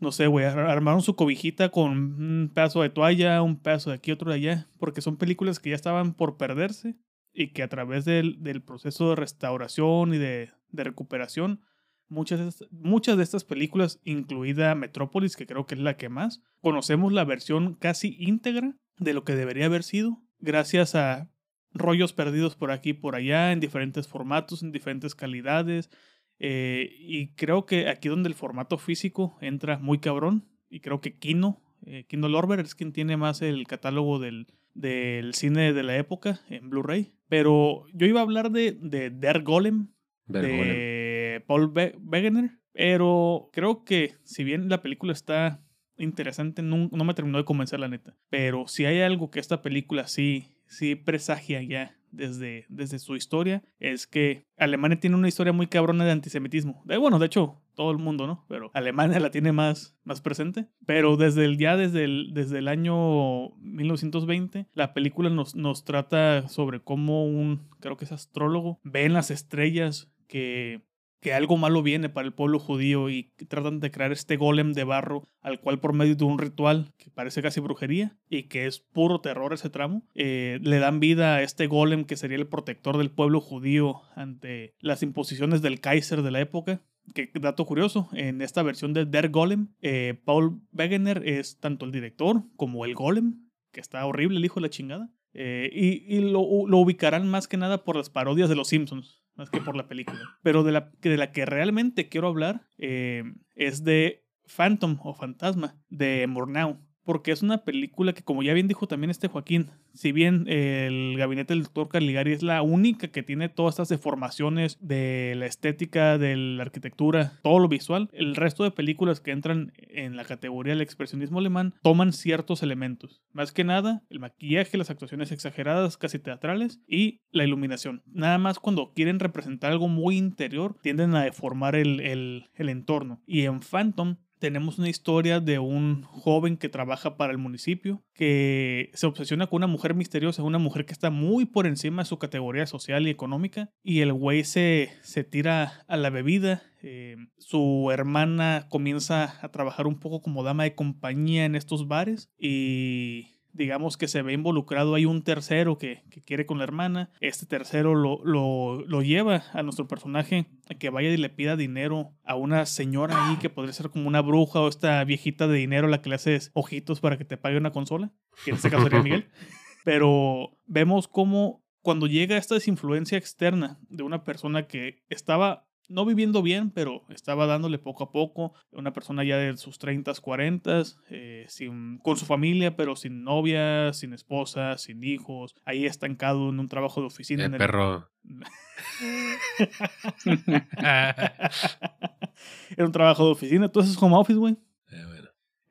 no sé, güey, armaron su cobijita con un pedazo de toalla, un pedazo de aquí, otro de allá, porque son películas que ya estaban por perderse y que a través del, proceso de restauración y de, de recuperación, muchas muchas de estas películas, incluida Metrópolis, que creo que es la que más, conocemos la versión casi íntegra de lo que debería haber sido, gracias a rollos perdidos por aquí y por allá, en diferentes formatos, en diferentes calidades. Eh, y creo que aquí donde el formato físico entra muy cabrón, y creo que Kino, eh, Kino Lorber es quien tiene más el catálogo del, del cine de la época en Blu-ray. Pero yo iba a hablar de, de Der Golem, de Paul Wegener, pero creo que si bien la película está interesante, no, no me terminó de convencer la neta. Pero si hay algo que esta película sí sí presagia ya desde, desde su historia es que Alemania tiene una historia muy cabrona de antisemitismo. De, bueno, de hecho, todo el mundo, ¿no? Pero Alemania la tiene más, más presente. Pero desde el, ya desde el, desde el año 1920, la película nos, nos trata sobre cómo un, creo que es astrólogo, ve en las estrellas que que algo malo viene para el pueblo judío y tratan de crear este golem de barro al cual por medio de un ritual que parece casi brujería y que es puro terror ese tramo, eh, le dan vida a este golem que sería el protector del pueblo judío ante las imposiciones del Kaiser de la época. Que dato curioso, en esta versión de Der Golem, eh, Paul Wegener es tanto el director como el golem, que está horrible el hijo de la chingada. Eh, y, lo, lo, ubicarán más que nada por las parodias de los Simpsons más que por la película. Pero de la, de la que realmente quiero hablar eh, es de Phantom o Fantasma de Murnau. Porque es una película que, como ya bien dijo también este Joaquín, si bien el gabinete del doctor Caligari es la única que tiene todas estas deformaciones de la estética, de la arquitectura, todo lo visual, el resto de películas que entran en la categoría del expresionismo alemán toman ciertos elementos. Más que nada, el maquillaje, las actuaciones exageradas, casi teatrales, y la iluminación. Nada más cuando quieren representar algo muy interior, tienden a deformar el, el, el entorno. Y en Phantom tenemos una historia de un joven que trabaja para el municipio, que se obsesiona con una mujer misteriosa, una mujer que está muy por encima de su categoría social y económica, y el güey se, se tira a la bebida. Eh, su hermana comienza a trabajar un poco como dama de compañía en estos bares y digamos que se ve involucrado hay un tercero que, quiere con la hermana. Este tercero lo, lo, lleva a nuestro personaje a que vaya y le pida dinero a una señora ahí que podría ser como una bruja o esta viejita de dinero a la que le haces ojitos para que te pague una consola, que en este caso sería Miguel. Pero vemos cómo cuando llega esta desinfluencia externa de una persona que estaba no viviendo bien, pero estaba dándole poco a poco. Una persona ya de sus 30, 40, eh, sin, con su familia, pero sin novia, sin esposa, sin hijos, ahí estancado en un trabajo de oficina. El en el perro. Era un trabajo de oficina, entonces es home office, güey. Eh,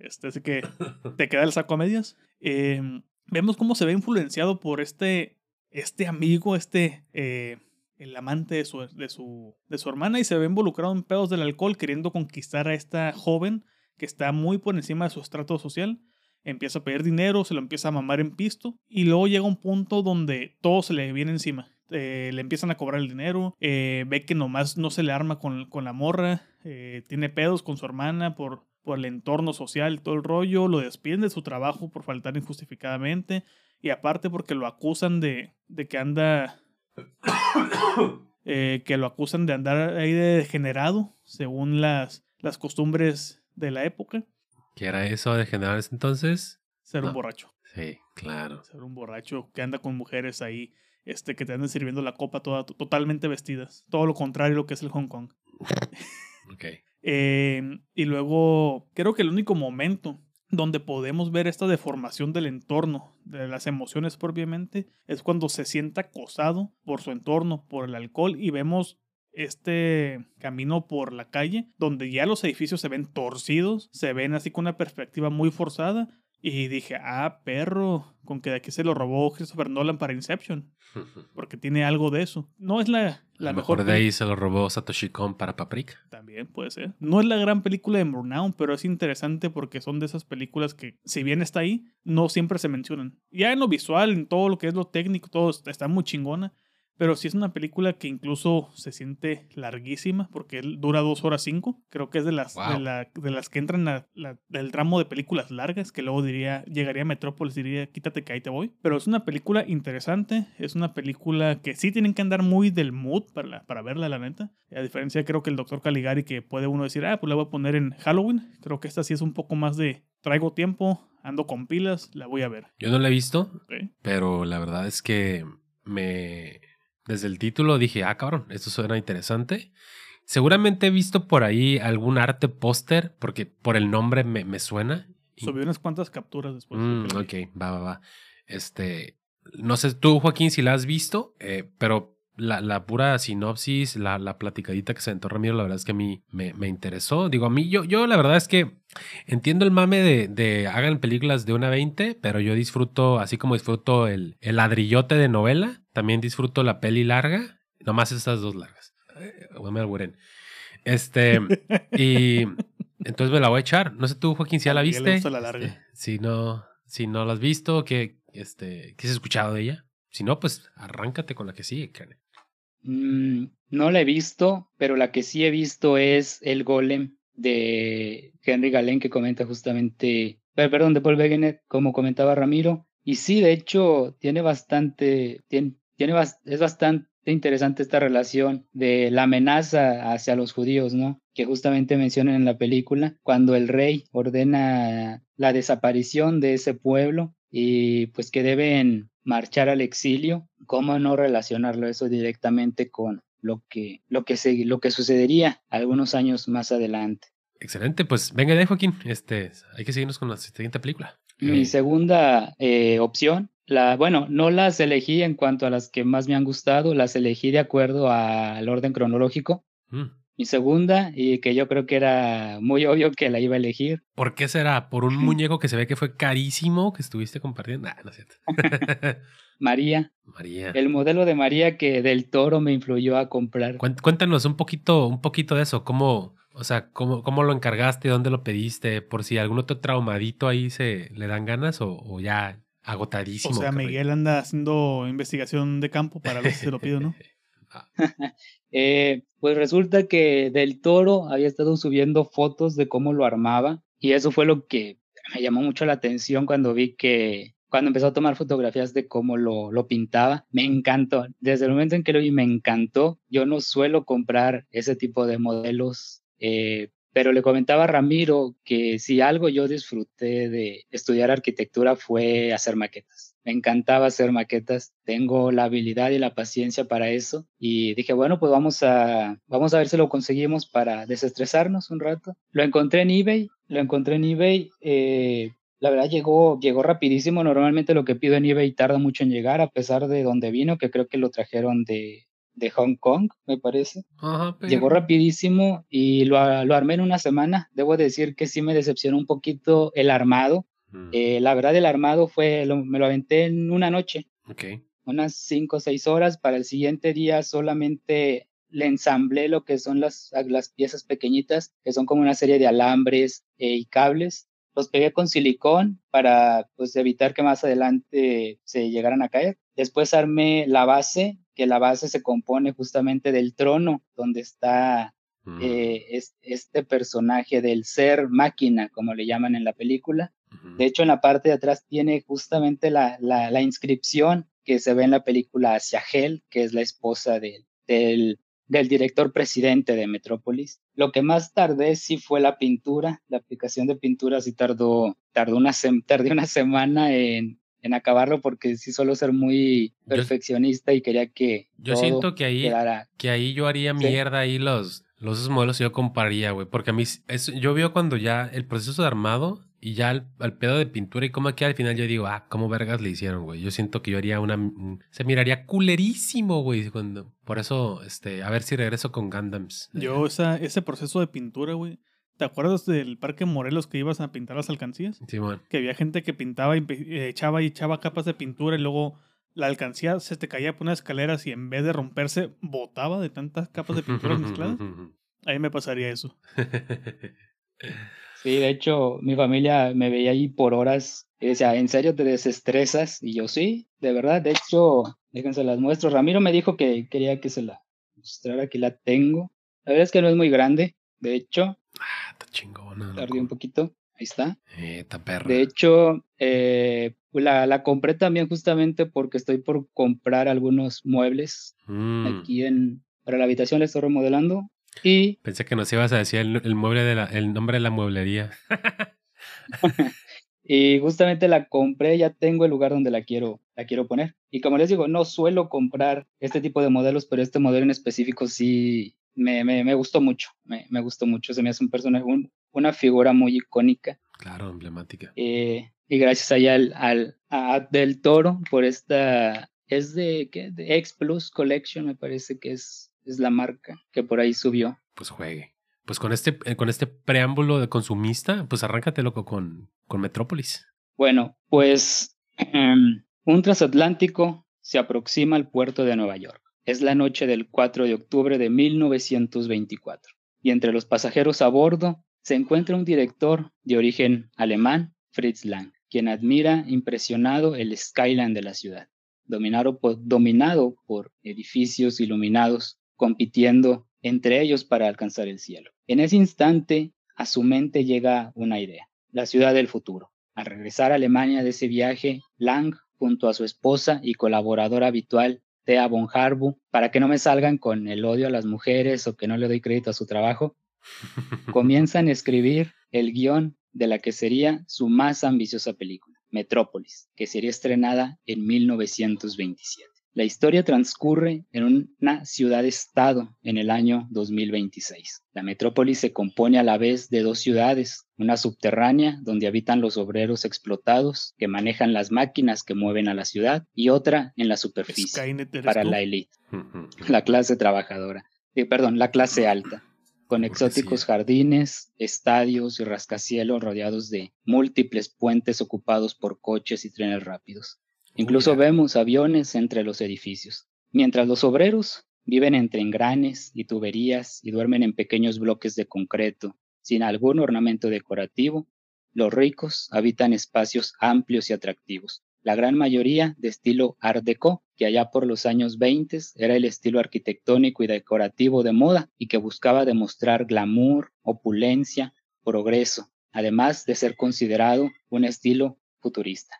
este, así que te queda el saco a medias. Em, vemos cómo se ve influenciado por este, este amigo, este eh, el amante de su, de su, de su hermana y se ve involucrado en pedos del alcohol queriendo conquistar a esta joven que está muy por encima de su estrato social. Empieza a pedir dinero, se lo empieza a mamar en pisto y luego llega un punto donde todo se le viene encima. Eh, le empiezan a cobrar el dinero, eh, ve que nomás no se le arma con, con la morra, eh, tiene pedos con su hermana por, por el entorno social, todo el rollo, lo despiden de su trabajo por faltar injustificadamente y aparte porque lo acusan de, de que anda eh, que lo acusan de andar ahí de degenerado, según las, las costumbres de la época. ¿Qué era eso de degenerar entonces? Ser un borracho. Sí, claro. Ser un borracho que anda con mujeres ahí, este, que te andan sirviendo la copa toda, totalmente vestidas. Todo lo contrario a lo que es el Hong Kong. ok. Eh, y luego, creo que el único momento donde podemos ver esta deformación del entorno, de las emociones propiamente, es cuando se sienta acosado por su entorno, por el alcohol y vemos este camino por la calle donde ya los edificios se ven torcidos, se ven así con una perspectiva muy forzada y dije, ah, perro, con que de aquí se lo robó Christopher Nolan para Inception. Porque tiene algo de eso. No es la, la mejor. de ahí se lo robó Satoshi Kon para Paprika. También puede ser. No es la gran película de Brown, pero es interesante porque son de esas películas que, si bien está ahí, no siempre se mencionan. Ya en lo visual, en todo lo que es lo técnico, todo está muy chingona. Pero sí es una película que incluso se siente larguísima porque dura dos horas cinco. Creo que es de las, de, las que entran a la, del tramo de películas largas que luego diría, llegaría a Metrópolis y diría, quítate que ahí te voy. Pero es una película interesante. Es una película que sí tienen que andar muy del mood para, para verla, la neta. A diferencia, creo que el Doctor Caligari que puede uno decir, ah, pues la voy a poner en Halloween. Creo que esta sí es un poco más de traigo tiempo, ando con pilas, la voy a ver. Yo no la he visto, pero la verdad es que me desde el título dije, ah, cabrón, esto suena interesante. Seguramente he visto por ahí algún arte póster, porque por el nombre me, me suena. Subió unas cuantas capturas después. Mm, ok, va, va, va. Este, no sé tú, Joaquín, si la has visto, eh, pero la, la, pura sinopsis, la, la platicadita que se aventó Ramiro, la verdad es que a mí me, me, interesó. Digo, a mí, yo, yo la verdad es que entiendo el mame de, de hagan películas de una 20, pero yo disfruto, así como disfruto el, el ladrillote de novela, también disfruto la peli larga, nomás estas dos largas. Este, y entonces me la voy a echar. No sé tú, Joaquín, si ya la viste. Este, si no, si no la has visto, ¿qué, este, ¿qué has escuchado de ella? Si no, pues arráncate con la que sigue, Karen. Mm, no la he visto, pero la que sí he visto es El Golem de Henry Galen, que comenta justamente, perdón, de Paul Wegener, como comentaba Ramiro. Y sí, de hecho, tiene bastante, tiene, tiene es bastante interesante esta relación de la amenaza hacia los judíos, ¿no? Que justamente mencionan en la película, cuando el rey ordena la desaparición de ese pueblo y pues que deben marchar al exilio, ¿cómo no relacionarlo eso directamente con lo que, lo que, se, lo que sucedería algunos años más adelante? Excelente, pues venga de Joaquín, este, hay que seguirnos con la siguiente película. Mi Eh. segunda eh, opción, la, bueno, no las elegí en cuanto a las que más me han gustado, las elegí de acuerdo al orden cronológico. Mm. Mi segunda, y que yo creo que era muy obvio que la iba a elegir, ¿Por qué será? ¿Por un muñeco que se ve que fue carísimo que estuviste compartiendo? Nah, no es cierto. María, María. el modelo de María que del toro me influyó a comprar. Cuént- Cuéntanos un poquito, un poquito de eso. ¿Cómo, o sea, cómo, cómo lo encargaste? ¿Dónde lo pediste? Por si algún otro traumadito ahí se le dan ganas o, o ya O agotadísimo. sea, carnal? Miguel anda haciendo investigación de campo para ver si se lo pido, ¿no? Eh, pues resulta que Del Toro había estado subiendo fotos de cómo lo armaba y eso fue lo que me llamó mucho la atención cuando vi que cuando empezó a tomar fotografías de cómo lo, lo pintaba, me encantó. Desde el momento en que lo vi me encantó. Yo no suelo comprar ese tipo de modelos, eh, pero le comentaba a Ramiro que si algo yo disfruté de estudiar arquitectura fue hacer maquetas. Me encantaba hacer maquetas, tengo la habilidad y la paciencia para eso y dije, bueno, pues vamos a, vamos a ver si lo conseguimos para desestresarnos un rato. Lo encontré en eBay, lo encontré en eBay, eh, la verdad llegó, llegó rapidísimo, normalmente lo que pido en eBay tarda mucho en llegar a pesar de donde vino, que creo que lo trajeron de, de Hong Kong, me parece. Ajá, pero- Llegó rapidísimo y lo, a- lo armé en una semana. Debo decir que sí me decepcionó un poquito el armado. Mm, Eh, la verdad, el armado fue, lo- me lo aventé en una noche, ok. unas cinco o seis horas. Para el siguiente día solamente le ensamblé lo que son las, las piezas pequeñitas, que son como una serie de alambres eh, y cables. Los pegué con silicón para pues, evitar que más adelante se llegaran a caer. Después armé la base, que la base se compone justamente del trono, donde está Mm, eh, es- este personaje del ser máquina, como le llaman en la película. De hecho, en la parte de atrás tiene justamente la, la, la inscripción que se ve en la película hacia Hel, que es la esposa de- del, del director presidente de Metrópolis. Lo que más tardé sí fue la pintura, la aplicación de pintura sí tardó, tardó una, sem- tardé una semana en, en acabarlo porque sí suelo ser muy Yo- perfeccionista y quería que Yo todo siento que ahí, quedara que ahí yo haría Sí. mierda ahí los, los esos modelos y yo compararía, güey. Porque a mí, es, yo veo cuando ya el proceso de armado y ya el pedo de pintura y cómo queda al final yo digo, ah, cómo vergas le hicieron, güey. Yo siento que yo haría una, un- se miraría culerísimo, güey. Cuando, por eso, este, a ver si regreso con Gundams. Yo, esa, ese proceso de pintura, güey. ¿Te acuerdas del Parque Morelos que ibas a pintar las alcancías? Simón. Que había gente que pintaba y eh, echaba y echaba capas de pintura y luego la alcancía se te caía por unas escaleras y en vez de romperse, botaba de tantas capas de pintura mezcladas. A mí me pasaría eso. Sí, de hecho, mi familia me veía ahí por horas. y decía, ¿en serio te desestresas? Y yo, sí, de verdad. De hecho, déjense las muestro. Ramiro me dijo que quería que se la mostrara. Aquí la tengo. La verdad es que no es muy grande. De hecho, Ah, está chingona. tardé un poquito. Ahí está. Eh, está perra. De hecho, eh, la, la compré también justamente porque estoy por comprar algunos muebles Mm. aquí en, para la habitación. La estoy remodelando. Y Pensé que nos ibas a decir el, el mueble de la, el nombre de la mueblería. Y justamente la compré, ya tengo el lugar donde la quiero, la quiero poner. Y como les digo, no suelo comprar este tipo de modelos, pero este modelo en específico sí me, me, me gustó mucho. Me, me gustó mucho. Se me hace un personaje, un- una figura muy icónica. Claro, emblemática. Eh, y gracias allá al, al a Del Toro por esta. Es de, ¿qué? de X Plus Collection, me parece que es, es la marca que por ahí subió. Pues juegue. Pues con este, eh, con este preámbulo de consumista, pues arráncate loco con, con Metrópolis. Bueno, pues em, un transatlántico se aproxima al puerto de Nueva York. Es la noche del 4 de octubre de 1924 y entre los pasajeros a bordo se encuentra un director de origen alemán, Fritz Lang, quien admira impresionado el skyline de la ciudad, dominado por, dominado por edificios iluminados, compitiendo entre ellos para alcanzar el cielo. En ese instante, a su mente llega una idea, la ciudad del futuro. Al regresar a Alemania de ese viaje, Lang, junto a su esposa y colaboradora habitual, Thea von Harbu, para que no me salgan con el odio a las mujeres o que no le doy crédito a su trabajo, comienzan a escribir el guion de la que sería su más ambiciosa película, Metrópolis, que sería estrenada en 1927. La historia transcurre en una ciudad-estado en el año 2026. La metrópolis se compone a la vez de dos ciudades, una subterránea donde habitan los obreros explotados que manejan las máquinas que mueven a la ciudad y otra en la superficie para la élite, la clase trabajadora, eh, perdón, la clase alta con exóticos jardines, estadios y rascacielos rodeados de múltiples puentes ocupados por coches y trenes rápidos. Incluso vemos aviones entre los edificios, mientras los obreros viven entre engranes y tuberías y duermen en pequeños bloques de concreto, sin algún ornamento decorativo. Los ricos habitan espacios amplios y atractivos, la gran mayoría de estilo Art Deco, que allá por los años 20 era el estilo arquitectónico y decorativo de moda y que buscaba demostrar glamour, opulencia, progreso, además de ser considerado un estilo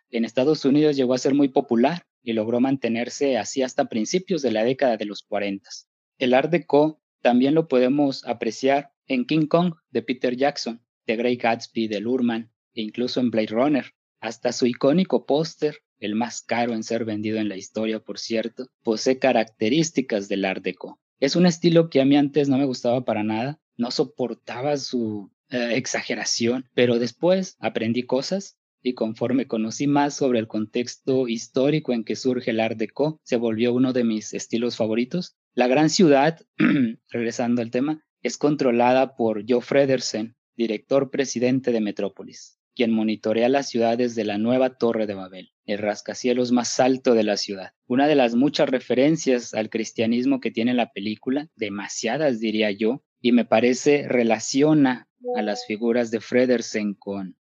En Estados Unidos llegó a ser muy popular y logró mantenerse así hasta principios de la década de los 40. El Art Deco también lo podemos apreciar en King Kong de Peter Jackson, The Great Gatsby de Lurman e incluso en Blade Runner. Hasta su icónico póster, el más caro en ser vendido en la historia, por cierto, posee características del Art Deco. Es un estilo que a mí antes no me gustaba para nada, no soportaba su eh, exageración, pero después aprendí cosas y conforme conocí más sobre el contexto histórico en que surge el Art Deco, se volvió uno de mis estilos favoritos. La gran ciudad, regresando al tema, es controlada por Joe Fredersen, director presidente de Metrópolis, quien monitorea las ciudades de la nueva Torre de Babel, el rascacielos más alto de la ciudad. Una de las muchas referencias al cristianismo que tiene la película, demasiadas diría yo, y me parece relaciona a las figuras de Fredersen con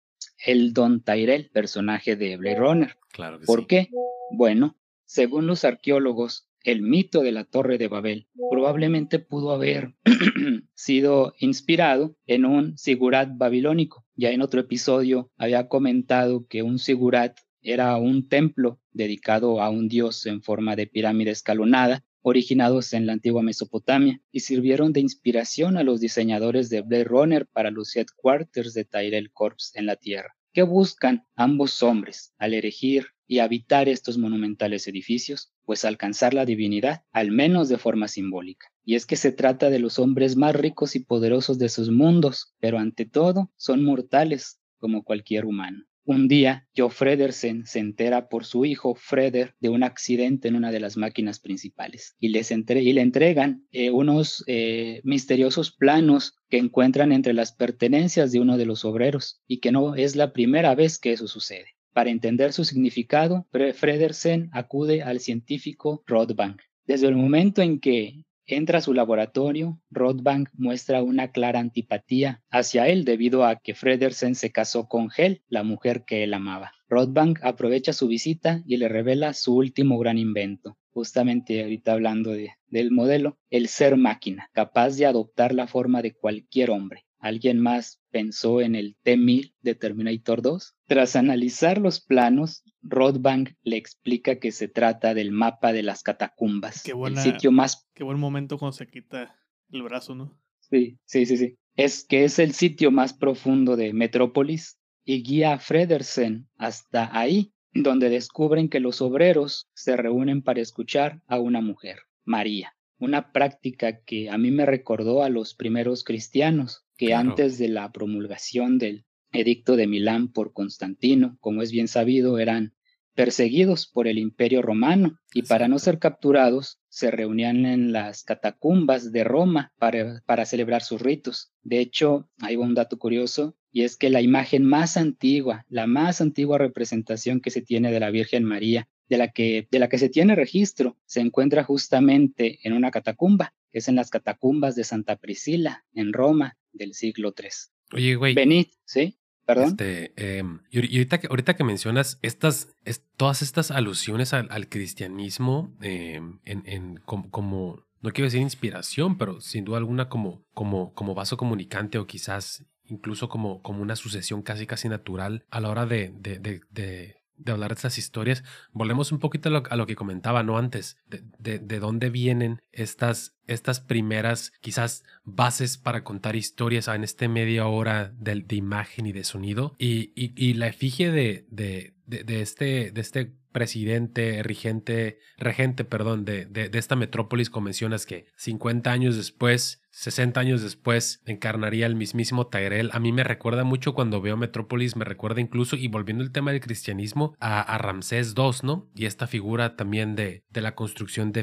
el Don Tyrell, personaje de Blade Runner. Claro que ¿Por qué? Bueno, según los arqueólogos, el mito de la Torre de Babel probablemente pudo haber sido inspirado en un sigurat babilónico. Ya en otro episodio había comentado que un sigurat era un templo dedicado a un dios en forma de pirámide escalonada, originados en la antigua Mesopotamia, y sirvieron de inspiración a los diseñadores de Blade Runner para los headquarters de Tyrell Corps en la Tierra. ¿Qué buscan ambos hombres al erigir y habitar estos monumentales edificios? Pues alcanzar la divinidad, al menos de forma simbólica. Y es que se trata de los hombres más ricos y poderosos de sus mundos, pero ante todo son mortales como cualquier humano. Un día, Joe Fredersen se entera por su hijo Freder de un accidente en una de las máquinas principales y, les le entregan eh, unos eh, misteriosos planos que encuentran entre las pertenencias de uno de los obreros y que no es la primera vez que eso sucede. Para entender su significado, Fredersen acude al científico Rodbank. Desde el momento en que Entra a su laboratorio, Rodbank muestra una clara antipatía hacia él debido a que Fredersen se casó con Hel, la mujer que él amaba. Rodbank aprovecha su visita y le revela su último gran invento, justamente ahorita hablando del modelo, el ser máquina, capaz de adoptar la forma de cualquier hombre. ¿Alguien más pensó en el T-1000 de Terminator 2? Tras analizar los planos, Rodbank le explica que se trata del mapa de las catacumbas. Qué el sitio más. Qué buen momento cuando se quita el brazo, ¿no? Sí, sí, sí, sí. Es que es el sitio más profundo de Metrópolis y guía a Fredersen hasta ahí, donde descubren que los obreros se reúnen para escuchar a una mujer, María. Una práctica que a mí me recordó a los primeros cristianos, que antes de la promulgación del edicto de Milán por Constantino, como es bien sabido, eran perseguidos por el imperio romano y para no ser capturados se reunían en las catacumbas de Roma para, para celebrar sus ritos. De hecho, hay un dato curioso y es que la imagen más antigua, la más antigua representación que se tiene de la Virgen María, de la que, de la que se tiene registro, se encuentra justamente en una catacumba, que es en las catacumbas de Santa Priscila, en Roma, del siglo III. Oye, güey. Venid, ¿sí? Perdón. Este, em, y ahorita que, ahorita que mencionas estas, todas estas alusiones al, cristianismo em, en, como, no quiero decir inspiración, pero sin duda alguna como, como, como vaso comunicante o quizás incluso como, como una sucesión casi casi natural a la hora de, de, de de hablar de estas historias, volvemos un poquito a lo, que comentaba, ¿no? Antes, de, de, dónde vienen estas, estas primeras, quizás, bases para contar historias en este media hora de, de imagen y de sonido. Y, y, la efigie de, de, de, este, de este presidente, regente, regente, perdón, de, de, de, esta metrópolis, como mencionas que 50 años después, 60 años después, encarnaría el mismísimo Tyrell. A mí me recuerda mucho cuando veo Metrópolis, me recuerda incluso, y volviendo al tema del cristianismo, a, Ramsés II, ¿no? Y esta figura también de, de la construcción de,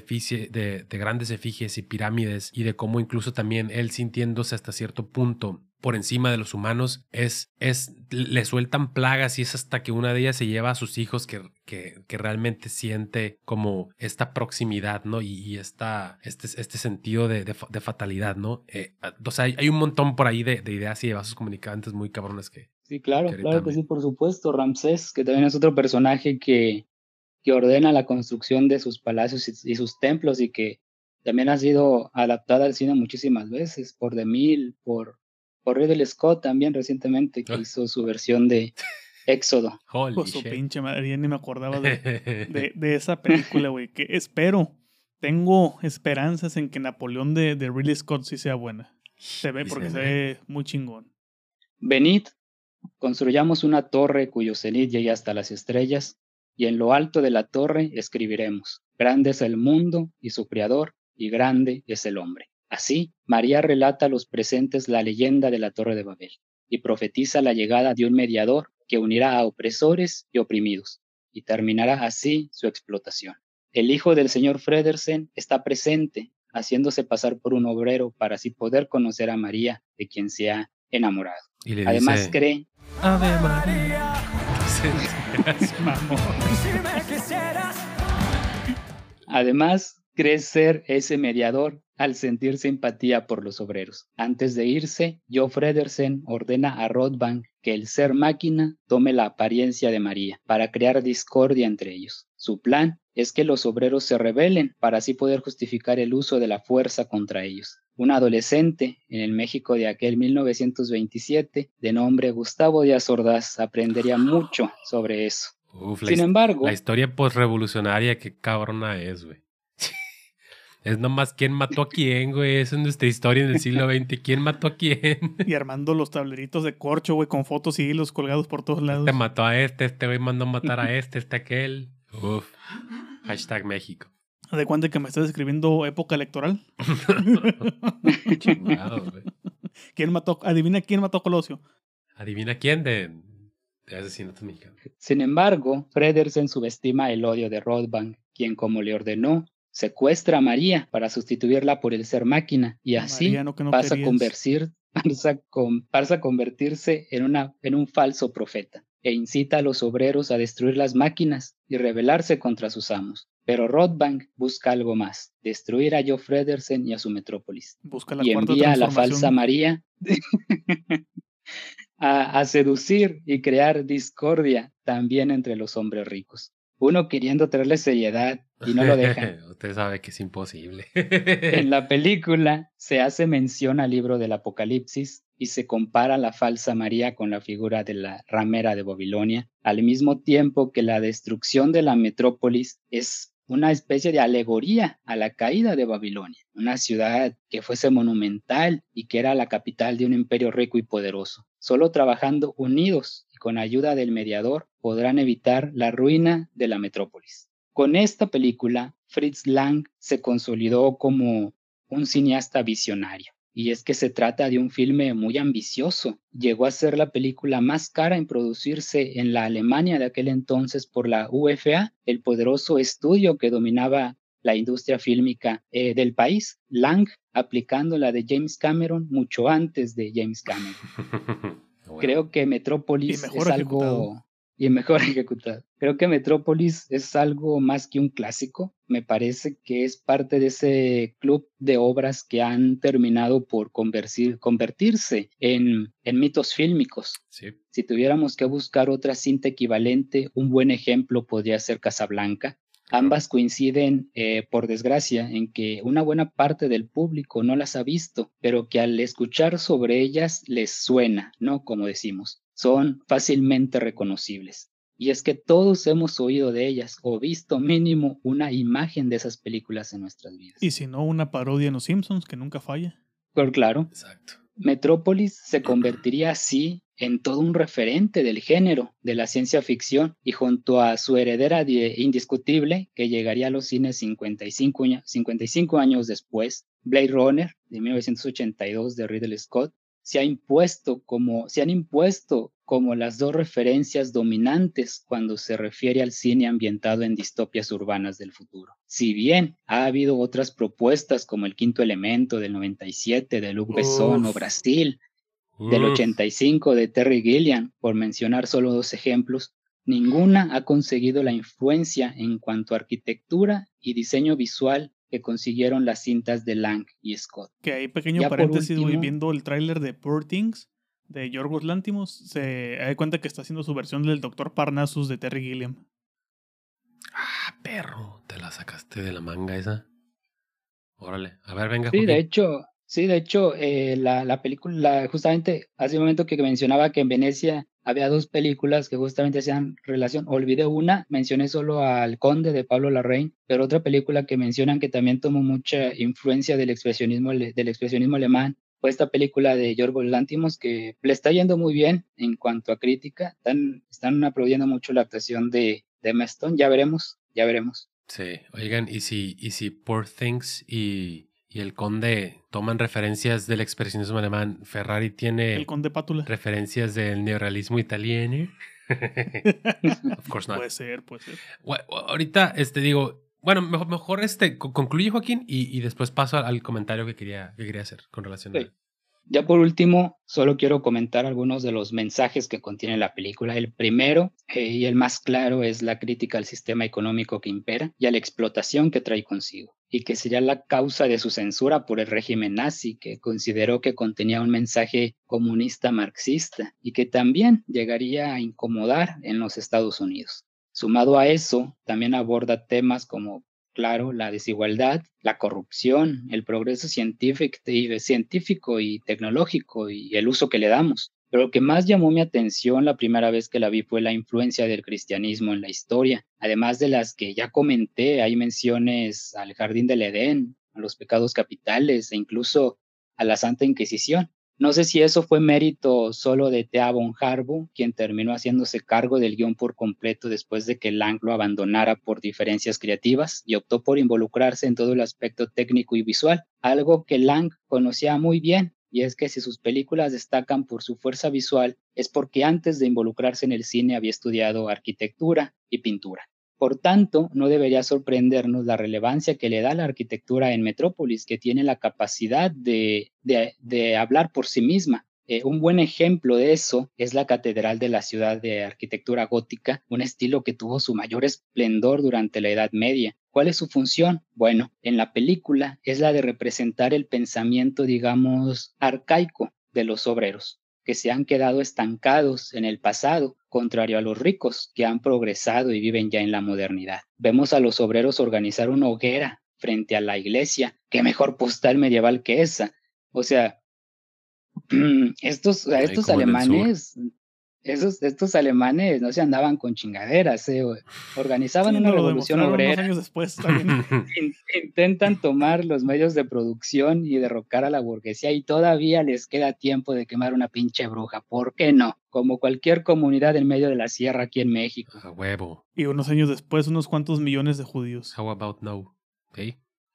de, de grandes efigies y pirámides, y de cómo incluso también él sintiéndose hasta cierto punto por encima de los humanos, es, es, le sueltan plagas y es hasta que una de ellas se lleva a sus hijos que, que, que realmente siente como esta proximidad, ¿no? Y, y esta, este, este sentido de, de, de fatalidad, ¿no? Eh, o sea, hay, hay, un montón por ahí de, de, ideas y de vasos comunicantes muy cabrones que... Sí, claro, que claro que sí, por supuesto. Ramsés, que también es otro personaje que, que ordena la construcción de sus palacios y, y sus templos y que también ha sido adaptada al cine muchísimas veces, por DeMille, por por Ridley Scott también recientemente, que hizo su versión de Éxodo. Holy pues su pinche madre, ni me acordaba de, de, de esa película, güey. Que espero, tengo esperanzas en que Napoleón de, de Ridley Scott sí sea buena. Se ve porque se ve muy chingón. Venid, construyamos una torre cuyo cenit llegue hasta las estrellas, y en lo alto de la torre escribiremos, grande es el mundo y su creador, y grande es el hombre. Así, María relata a los presentes la leyenda de la Torre de Babel y profetiza la llegada de un mediador que unirá a opresores y oprimidos y terminará así su explotación. El hijo del señor Fredersen está presente, haciéndose pasar por un obrero para así poder conocer a María, de quien se ha enamorado. Además dice, cree... Ave María. Además, cree ser ese mediador al sentir simpatía por los obreros. Antes de irse, Joe Fredersen ordena a Rodbank que el ser máquina tome la apariencia de María para crear discordia entre ellos. Su plan es que los obreros se rebelen para así poder justificar el uso de la fuerza contra ellos. Un adolescente en el México de aquel 1927, de nombre Gustavo Díaz Ordaz, aprendería mucho sobre eso. Uf, Sin embargo, la historia postrevolucionaria, qué cabrona es, güey. Es nomás quién mató a quién, güey. Esa es nuestra historia en el siglo XX. ¿Quién mató a quién? Y armando los tableritos de corcho, güey, con fotos y hilos colgados por todos lados. Este mató a este, este güey mandó a matar a este, este aquel. Uf. Hashtag México. ¿De cuándo que me estás escribiendo época electoral? Chingado, güey. ¿Quién mató? Adivina quién mató a Colosio. Adivina quién de, de asesinatos mexicanos. Sin embargo, Fredersen subestima el odio de Rodbank, quien, como le ordenó, secuestra a María para sustituirla por el ser máquina y así no, pasa, a querías. convertir, pasa, con- pasa a convertirse en, una, en un falso profeta e incita a los obreros a destruir las máquinas y rebelarse contra sus amos. Pero Rodbank busca algo más, destruir a Joe Fredersen y a su metrópolis Busca la y envía a la falsa María a, a seducir y crear discordia también entre los hombres ricos. Uno queriendo traerle seriedad y no lo dejan. Usted sabe que es imposible. En la película se hace mención al libro del Apocalipsis y se compara la falsa María con la figura de la ramera de Babilonia, al mismo tiempo que la destrucción de la metrópolis es una especie de alegoría a la caída de Babilonia, una ciudad que fuese monumental y que era la capital de un imperio rico y poderoso. Solo trabajando unidos con ayuda del mediador podrán evitar la ruina de la metrópolis. Con esta película, Fritz Lang se consolidó como un cineasta visionario. Y es que se trata de un filme muy ambicioso. Llegó a ser la película más cara en producirse en la Alemania de aquel entonces por la UFA, el poderoso estudio que dominaba la industria fílmica eh, del país. Lang aplicando la de James Cameron mucho antes de James Cameron. Bueno, Creo que Metrópolis es algo y mejor ejecutado. Creo que Metrópolis es algo más que un clásico. Me parece que es parte de ese club de obras que han terminado por convertir- convertirse en, en mitos fílmicos. sí. Si tuviéramos que buscar otra cinta equivalente, un buen ejemplo podría ser Casablanca. Ambas coinciden, eh, por desgracia, en que una buena parte del público no las ha visto, pero que al escuchar sobre ellas les suena, ¿no? Como decimos, son fácilmente reconocibles. Y es que todos hemos oído de ellas o visto mínimo una imagen de esas películas en nuestras vidas. Y si no, una parodia en Los Simpsons, que nunca falla. Pero claro, Exacto. Metrópolis se convertiría así en todo un referente del género de la ciencia ficción y junto a su heredera indiscutible, que llegaría a los cines 55, 55 años después, Blade Runner de 1982 de Ridley Scott, se, ha impuesto como, se han impuesto como las dos referencias dominantes cuando se refiere al cine ambientado en distopias urbanas del futuro. Si bien ha habido otras propuestas como El Quinto Elemento del 97 de Luc Besson o Brasil del 85 de Terry Gilliam, por mencionar solo dos ejemplos, ninguna ha conseguido la influencia en cuanto a arquitectura y diseño visual que consiguieron las cintas de Lang y Scott. Que hay pequeño paréntesis, viendo el tráiler de Poor Things de Yorgos Lantimos, se da cuenta que está haciendo su versión del Doctor Parnassus de Terry Gilliam. Ah, perro, te la sacaste de la manga esa. Órale, a ver, venga. Sí, de hecho, sí, de hecho, eh, la, la, película, justamente hace un momento que mencionaba que en Venecia había dos películas que justamente hacían relación. Olvidé una, mencioné solo al Conde de Pablo Larraín, pero otra película que mencionan que también tomó mucha influencia del expresionismo, del expresionismo alemán fue esta película de Yorgos Lantimos que le está yendo muy bien en cuanto a crítica. Están, están aplaudiendo mucho la actuación de, de Meston. Ya veremos, ya veremos. Sí, oigan, y si, y si Poor Things y y el conde toman referencias del expresionismo alemán. Ferrari tiene el conde Pátula. referencias del neorrealismo italiano. of course not. Puede ser, puede ser. ahorita, este, digo, bueno, mejor, mejor este, concluye Joaquín y, y, después paso al comentario que quería, que quería hacer con relación a... Ya por último, solo quiero comentar algunos de los mensajes que contiene la película. El primero eh, y el más claro es la crítica al sistema económico que impera y a la explotación que trae consigo, y que sería la causa de su censura por el régimen nazi, que consideró que contenía un mensaje comunista marxista y que también llegaría a incomodar en los Estados Unidos. Sumado a eso, también aborda temas como claro, la desigualdad, la corrupción, el progreso científico y tecnológico y el uso que le damos. Pero lo que más llamó mi atención la primera vez que la vi fue la influencia del cristianismo en la historia. Además de las que ya comenté, hay menciones al jardín del Edén, a los pecados capitales e incluso a la Santa Inquisición. No sé si eso fue mérito solo de Thea von Harbo, quien terminó haciéndose cargo del guion por completo después de que Lang lo abandonara por diferencias creativas y optó por involucrarse en todo el aspecto técnico y visual, algo que Lang conocía muy bien, y es que si sus películas destacan por su fuerza visual es porque antes de involucrarse en el cine había estudiado arquitectura y pintura. Por tanto, no debería sorprendernos la relevancia que le da la arquitectura en Metrópolis, que tiene la capacidad de, hablar por sí misma. Eh, un buen ejemplo de eso es la Catedral de la Ciudad de Arquitectura Gótica, un estilo que tuvo su mayor esplendor durante la Edad Media. ¿Cuál es su función? Bueno, en la película es la de representar el pensamiento, digamos, arcaico de los obreros que se han quedado estancados en el pasado, contrario a los ricos que han progresado y viven ya en la modernidad. Vemos a los obreros organizar una hoguera frente a la iglesia. Qué mejor postal medieval que esa. O sea, estos, estos alemanes esos, estos alemanes no se andaban con chingaderas, eh, organizaban una revolución obrera. Años después Intentan tomar los medios de producción y derrocar a la burguesía y todavía les queda tiempo de quemar una pinche bruja. ¿Por qué no? Como cualquier comunidad en medio de la sierra aquí en México. A huevo. Y unos años después, unos cuantos millones de judíos. How about no? ¿Ok?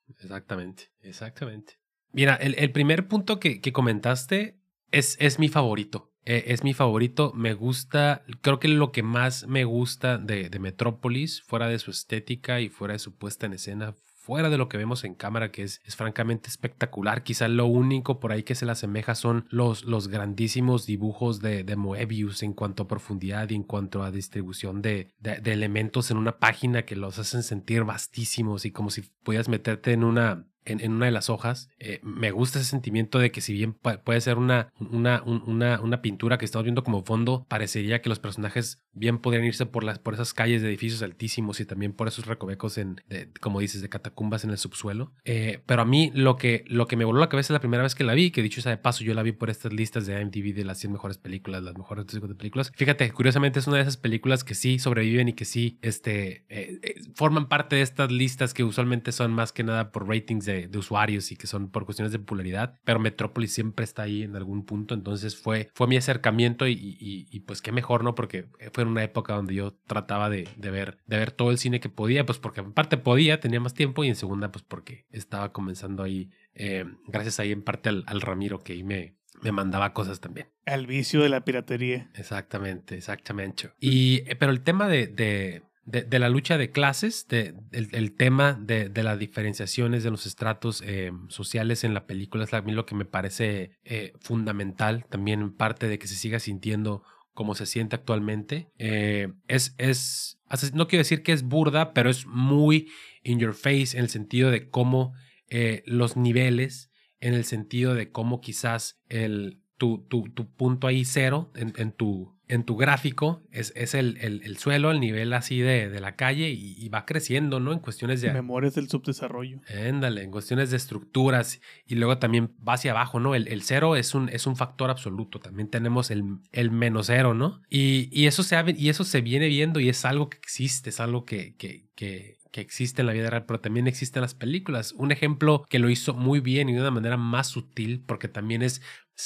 Exactamente, exactamente. Mira, el, el primer punto que, que comentaste es, es mi favorito. Eh, es mi favorito. Me gusta, creo que lo que más me gusta de, de Metrópolis, fuera de su estética y fuera de su puesta en escena, fuera de lo que vemos en cámara, que es, es, francamente espectacular. Quizá lo único por ahí que se le asemeja son los, los grandísimos dibujos de, de, Moebius en cuanto a profundidad y en cuanto a distribución de, de, de, elementos en una página que los hacen sentir vastísimos y como si pudieras meterte en una en, una de las hojas, eh, me gusta ese sentimiento de que si bien puede ser una, una, una, una, pintura que estamos viendo como fondo, parecería que los personajes bien podrían irse por, las, por esas calles de edificios altísimos y también por esos recovecos, en, como dices, de catacumbas en el subsuelo. Eh, pero a mí lo que, lo que me voló la cabeza la primera vez que la vi, que dicho sea de paso, yo la vi por estas listas de IMDb de las 100 mejores películas, las mejores de películas. Fíjate, curiosamente es una de esas películas que sí sobreviven y que sí este, eh, forman parte de estas listas que usualmente son más que nada por ratings de de, usuarios y que son por cuestiones de popularidad, pero Metrópolis siempre está ahí en algún punto, entonces fue, fue mi acercamiento y, y, pues qué mejor, ¿no? Porque fue en una época donde yo trataba de, de, ver, de ver todo el cine que podía, pues porque en parte podía, tenía más tiempo y en segunda pues porque estaba comenzando ahí, eh, gracias ahí en parte al, al Ramiro que ahí me, me mandaba cosas también. Al vicio de la piratería. Exactamente, exactamente. Y, eh, pero el tema de, de, de, la lucha de clases, de, el, tema de, de, las diferenciaciones de los estratos eh, sociales en la película es a mí lo que me parece eh, fundamental, también parte de que se siga sintiendo como se siente actualmente. es, es, no quiero decir que es burda, pero es muy in your face en el sentido de cómo los niveles en el sentido de cómo quizás el, tu, tu, tu punto ahí cero en, en, tu, en tu gráfico es, es el, el, el, suelo, el nivel así de, de la calle y, va creciendo, ¿no? En cuestiones de... Memorias del subdesarrollo. Éndale, en cuestiones de estructuras y luego también va hacia abajo, ¿no? El, el cero es un, es un factor absoluto, también tenemos el, el menos cero, ¿no? Y, y, eso se, y eso se viene viendo y es algo que existe, es algo que, que, que que existe en la vida real, pero también existe en las películas. Un ejemplo que lo hizo muy bien y de una manera más sutil, porque también es,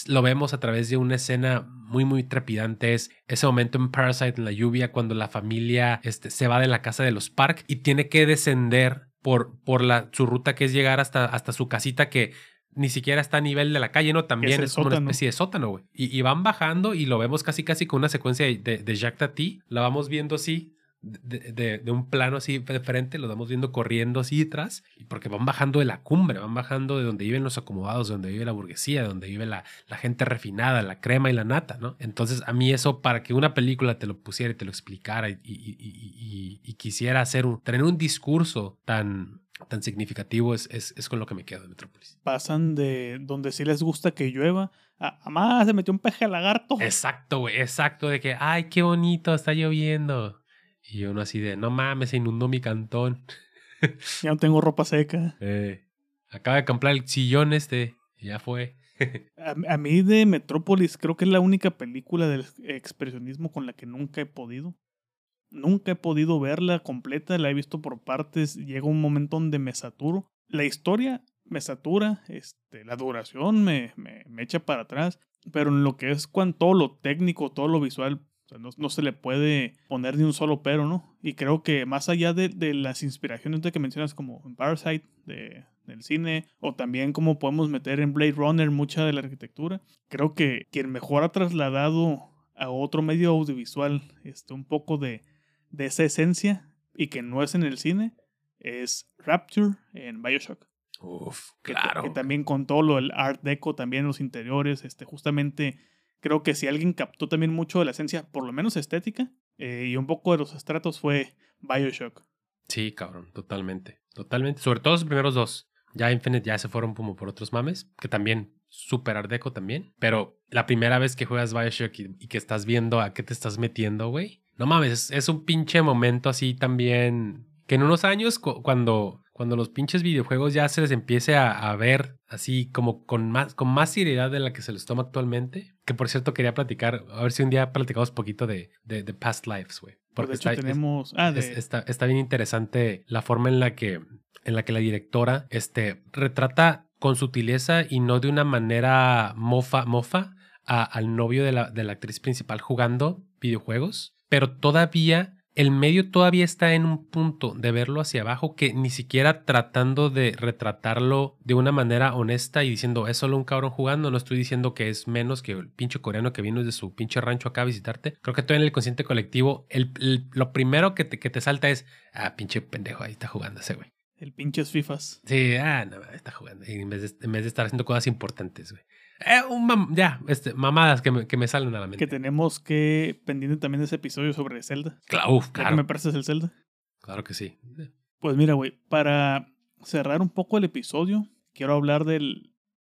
lo vemos a través de una escena muy, muy trepidante, es ese momento en Parasite, en la lluvia, cuando la familia este, se va de la casa de los Park y tiene que descender por, por la, su ruta que es llegar hasta, hasta su casita que ni siquiera está a nivel de la calle, ¿no? También es, una especie de sótano, güey. Y, van bajando y lo vemos casi, casi con una secuencia de, de, de Jacques Tati. La vamos viendo así, de, de, un plano así de frente, lo vamos viendo corriendo así detrás, y porque van bajando de la cumbre, van bajando de donde viven los acomodados, de donde vive la burguesía, de donde vive la, la gente refinada, la crema y la nata, ¿no? Entonces, a mí eso, para que una película te lo pusiera y te lo explicara y, y, y, quisiera hacer un, tener un discurso tan, tan significativo, es, es, es, con lo que me quedo de Metrópolis. Pasan de donde sí les gusta que llueva a, más se metió un peje lagarto. Exacto, güey, exacto, de que, ay, qué bonito, está lloviendo. Y uno así de, no mames, se inundó mi cantón. ya no tengo ropa seca. Eh, acaba de comprar el sillón este, ya fue. a, mí de Metrópolis creo que es la única película del expresionismo con la que nunca he podido. Nunca he podido verla completa, la he visto por partes, llega un momento donde me saturo. La historia me satura, este, la duración me, me, me echa para atrás, pero en lo que es cuanto todo lo técnico, todo lo visual, no, se le puede poner ni un solo pero, ¿no? Y creo que más allá de, de las inspiraciones de que mencionas como en Parasite de, del cine, o también como podemos meter en Blade Runner mucha de la arquitectura, creo que quien mejor ha trasladado a otro medio audiovisual este, un poco de, de esa esencia y que no es en el cine es Rapture en Bioshock. Uf, claro. Que, también con todo lo del Art Deco, también los interiores, este, justamente Creo que si alguien captó también mucho de la esencia, por lo menos estética, eh, y un poco de los estratos fue Bioshock. Sí, cabrón, totalmente. Totalmente. Sobre todo los primeros dos. Ya Infinite ya se fueron como por otros mames, que también super ardeco también. Pero la primera vez que juegas Bioshock y, que estás viendo a qué te estás metiendo, güey. No mames, es, un pinche momento así también. Que en unos años, cuando cuando los pinches videojuegos ya se les empiece a, ver así como con más, con más seriedad de la que se les toma actualmente. Que por cierto quería platicar, a ver si un día platicamos poquito de, de, Past Lives, güey. Porque está, tenemos... Ah, está, está, bien interesante la forma en la que, en la, que la directora este, retrata con sutileza y no de una manera mofa, mofa al novio de la, de la actriz principal jugando videojuegos, pero todavía el medio todavía está en un punto de verlo hacia abajo que ni siquiera tratando de retratarlo de una manera honesta y diciendo es solo un cabrón jugando, no estoy diciendo que es menos que el pinche coreano que vino de su pinche rancho acá a visitarte. Creo que todo en el consciente colectivo, el, lo primero que te, que te salta es, ah, pinche pendejo, ahí está jugando ese güey. El pinche FIFAs. Sí, ah, no, está jugando. En vez, de, en vez de estar haciendo cosas importantes, güey. Eh, un ya, este, mamadas que me, que me, salen a la mente. Que tenemos que, pendiente también de ese episodio sobre Zelda. Claro, claro. me prestas el Zelda? Claro que sí. Pues mira, güey, para cerrar un poco el episodio, quiero hablar de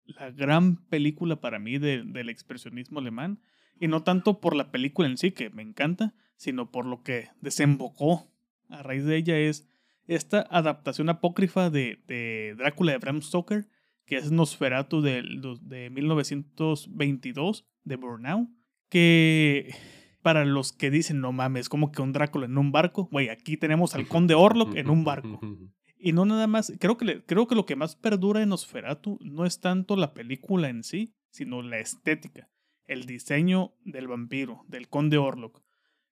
la gran película para mí del expresionismo alemán. Y no tanto por la película en sí, que me encanta, sino por lo que desembocó a raíz de ella es esta adaptación apócrifa de, de Drácula de Bram Stoker que es Nosferatu de, de 1922 de Burnout, que para los que dicen, no mames, como que un Drácula en un barco, güey, aquí tenemos al conde Orlok en un barco. Y no nada más, creo que, creo que lo que más perdura en Nosferatu no es tanto la película en sí, sino la estética, el diseño del vampiro, del conde Orlok,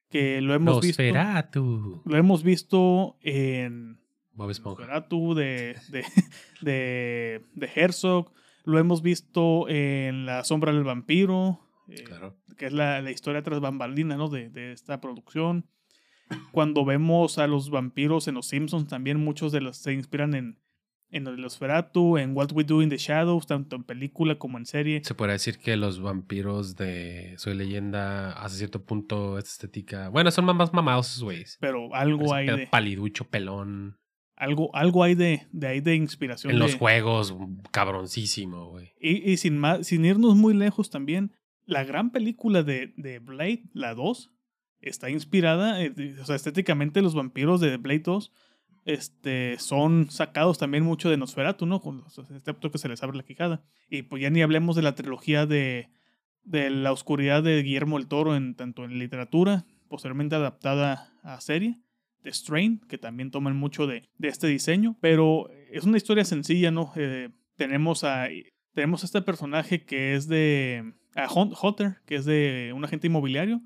que lo hemos visto, Nosferatu. lo hemos visto en Bob Esponja. Nosferatu de, de, de, de Herzog, lo hemos visto en La sombra del vampiro, eh, Claro. que es la, la historia tras bambalina ¿no? de, de esta producción. Cuando vemos a los vampiros en Los Simpsons, también muchos de los se inspiran en, en el Nosferatu, en What We Do in the Shadows, tanto en película como en serie. Se puede decir que los vampiros de Soy Leyenda, hasta cierto punto, esta estética. Bueno, son más mamados esos güeyes. Pero algo hay de, Paliducho, pelón. Algo, algo hay de, de ahí de inspiración. En los juegos, cabroncísimo, güey. Y, y sin, más, sin irnos muy lejos también, la gran película de, de Blade, la 2, está inspirada, eh, o sea, estéticamente los vampiros de Blade 2 este, son sacados también mucho de Nosferatu, ¿no? Con los- excepto que se les abre la quijada. Y pues ya ni hablemos de la trilogía de, de la oscuridad de Guillermo el Toro, en, tanto en literatura, posteriormente adaptada a serie, Strain, que también toman mucho de, de este diseño, pero es una historia sencilla, ¿no? Eh, tenemos a tenemos este personaje que es de a Hun- Hunter, que es de un agente inmobiliario,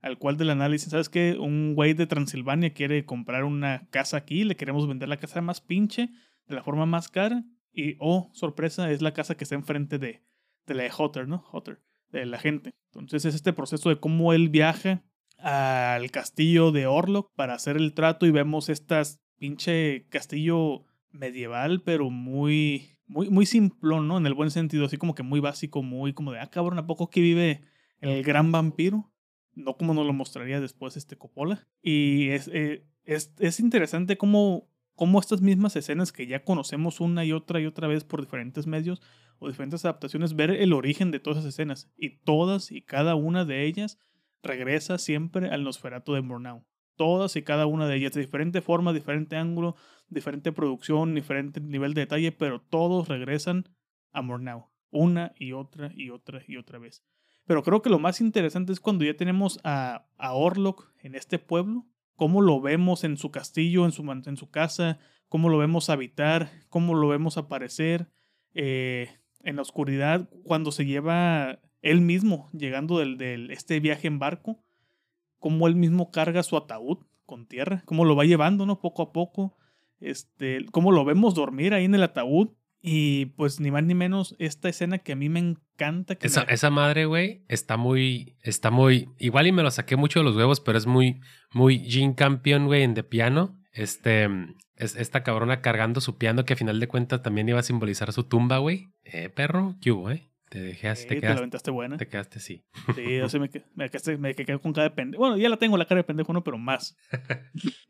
al cual del análisis, ¿sabes qué? Un güey de Transilvania quiere comprar una casa aquí, le queremos vender la casa más pinche, de la forma más cara, y, oh, sorpresa, es la casa que está enfrente de, de la de Hunter, ¿no? Hunter, del agente. Entonces es este proceso de cómo él viaja al castillo de Orlok para hacer el trato y vemos estas pinche castillo medieval, pero muy, muy, muy simplón, ¿no? En el buen sentido, así como que muy básico, muy como de, ah, cabrón, ¿a poco aquí vive el gran vampiro? No como nos lo mostraría después este Coppola. Y es, eh, es, es interesante cómo, cómo estas mismas escenas que ya conocemos una y otra y otra vez por diferentes medios o diferentes adaptaciones, ver el origen de todas esas escenas. Y todas y cada una de ellas regresa siempre al Nosferatu de Murnau. Todas y cada una de ellas, de diferente forma, diferente ángulo, diferente producción, diferente nivel de detalle, pero todos regresan a Murnau. Una y otra y otra y otra vez. Pero creo que lo más interesante es cuando ya tenemos a, a Orlok en este pueblo, cómo lo vemos en su castillo, en su, en su casa, cómo lo vemos habitar, cómo lo vemos aparecer eh, en la oscuridad, cuando se lleva él mismo llegando del, del este viaje en barco, cómo él mismo carga su ataúd con tierra, cómo lo va llevando, ¿no? Poco a poco, este, cómo lo vemos dormir ahí en el ataúd. Y pues ni más ni menos esta escena que a mí me encanta. Que Esa, me- esa madre, güey, está muy, está muy, igual y me lo saqué mucho de los huevos, pero es muy, muy Jean Campion, güey, en de piano. Este, es esta cabrona cargando su piano que a final de cuentas también iba a simbolizar su tumba, güey. Eh, perro, ¿qué hubo, eh? Te dejé así, Sí, te te la quedaste, aventaste buena. te quedaste así. Sí, yo sí me, me, quedé- me quedé con cara de pendejo. Bueno, ya la tengo la cara de pendejo, ¿no? Pero más.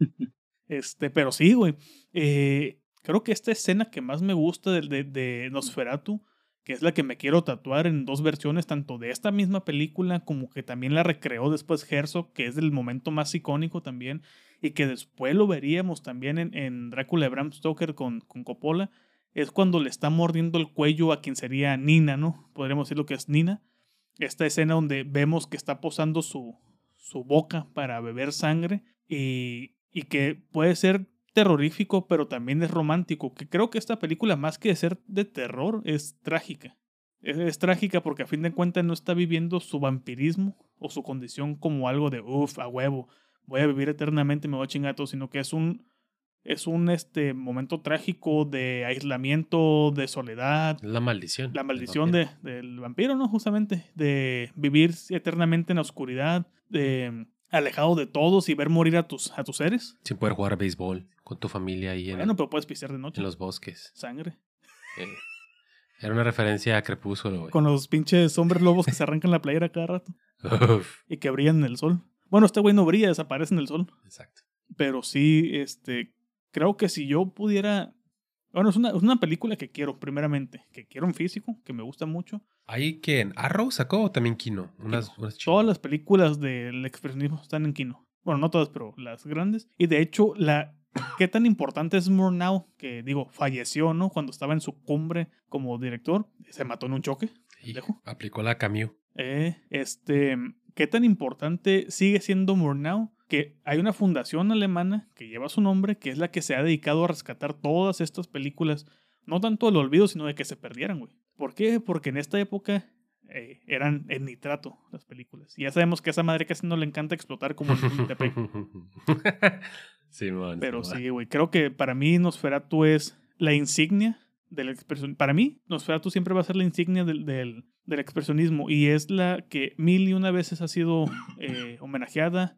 este, pero sí, güey. Eh, creo que esta escena que más me gusta de, de, de Nosferatu, que es la que me quiero tatuar en dos versiones, tanto de esta misma película como que también la recreó después Herzog, que es el momento más icónico también, y que después lo veríamos también en, en Drácula de Bram Stoker con, con Coppola, es cuando le está mordiendo el cuello a quien sería Nina, ¿no? Podríamos decir lo que es Nina. Esta escena donde vemos que está posando su, su boca para beber sangre y, y que puede ser terrorífico, pero también es romántico. Que creo que esta película, más que ser de terror, es trágica. Es, es trágica porque a fin de cuentas no está viviendo su vampirismo o su condición como algo de uff, a huevo, voy a vivir eternamente, me voy a chingar todo, sino que es un, es un este, momento trágico de aislamiento, de soledad, la maldición. la del maldición vampiro. de, del vampiro, ¿no? Justamente, de vivir eternamente en la oscuridad, de alejado de todos y ver morir a tus, a tus seres. Sin poder jugar béisbol con tu familia ahí en, Bueno, pero puedes pistear de noche. en los bosques. Sangre. Eh, era una referencia a Crepúsculo, güey. Con los pinches hombres lobos que se arrancan la playera cada rato Uf, y que brillan en el sol. Bueno, este güey no brilla, desaparece en el sol. exacto. Pero sí, este, creo que si yo pudiera... Bueno, es una, es una película que quiero, primeramente. Que quiero en físico, que me gusta mucho. ¿Ahí quién? ¿Arrow sacó o también Kino? Unas, unas Todas las películas del expresionismo están en Kino. Bueno, no todas, pero las grandes. Y de hecho, la qué tan importante es Murnau, que digo, falleció, ¿no? Cuando estaba en su cumbre como director. Se mató en un choque. Dejo. aplicó la Camus. Eh, este, ¿qué tan importante sigue siendo Murnau que hay una fundación alemana que lleva su nombre, que es la que se ha dedicado a rescatar todas estas películas, no tanto del olvido, sino de que se perdieran, güey. ¿Por qué? Porque en esta época eh, eran en nitrato las películas. Y ya sabemos que a esa madre casi no le encanta explotar como el Chapultepec. sí, man, Pero sí, güey. Creo que para mí Nosferatu es la insignia del expresionismo. Para mí, Nosferatu siempre va a ser la insignia del, del, del, expresionismo. Y es la que mil y una veces ha sido eh, homenajeada,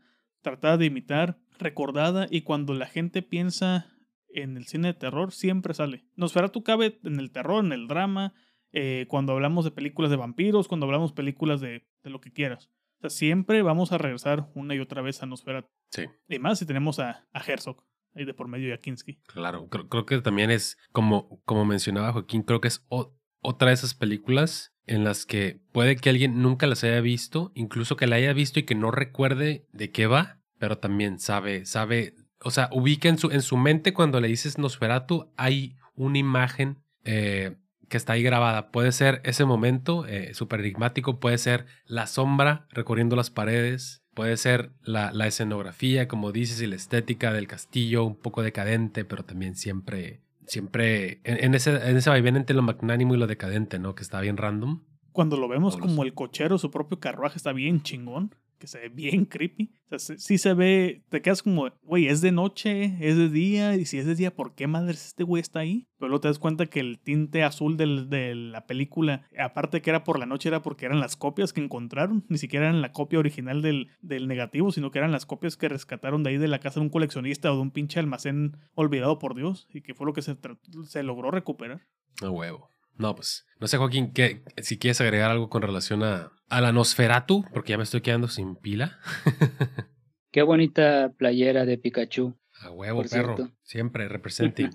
tratada de imitar, recordada. Y cuando la gente piensa en el cine de terror, siempre sale. Nosferatu cabe en el terror, en el drama eh, cuando hablamos de películas de vampiros, cuando hablamos películas de, de, lo que quieras. O sea, siempre vamos a regresar una y otra vez a Nosferatu. Sí. Y más si tenemos a, a Herzog ahí de por medio Kinski. Claro, creo, creo, que también es, como, como mencionaba Joaquín, creo que es o, otra de esas películas en las que puede que alguien nunca las haya visto, incluso que la haya visto y que no recuerde de qué va, pero también sabe, sabe, o sea, ubica en su, en su mente cuando le dices Nosferatu, hay una imagen eh, que está ahí grabada. Puede ser ese momento eh, súper enigmático, puede ser la sombra recorriendo las paredes, puede ser la, la, escenografía, como dices, y la estética del castillo, un poco decadente, pero también siempre, siempre en, en ese, en ese vaivén entre lo magnánimo y lo decadente, ¿no? Que está bien random. Cuando lo vemos como el cochero, su propio carruaje está bien chingón que se ve bien creepy. O sea, sí se ve, te quedas como, güey, es de noche, es de día, y si es de día, ¿por qué madres este güey está ahí? Pero luego te das cuenta que el tinte azul del, de la película, aparte que era por la noche, era porque eran las copias que encontraron, ni siquiera eran la copia original del, del negativo, sino que eran las copias que rescataron de ahí de la casa de un coleccionista o de un pinche almacén olvidado por Dios, y que fue lo que se, se logró recuperar. A huevo. No, pues, no sé, Joaquín, que, si quieres agregar algo con relación a, a la Nosferatu, porque ya me estoy quedando sin pila. Qué bonita playera de Pikachu. A huevo, perro. Cierto. Siempre representing.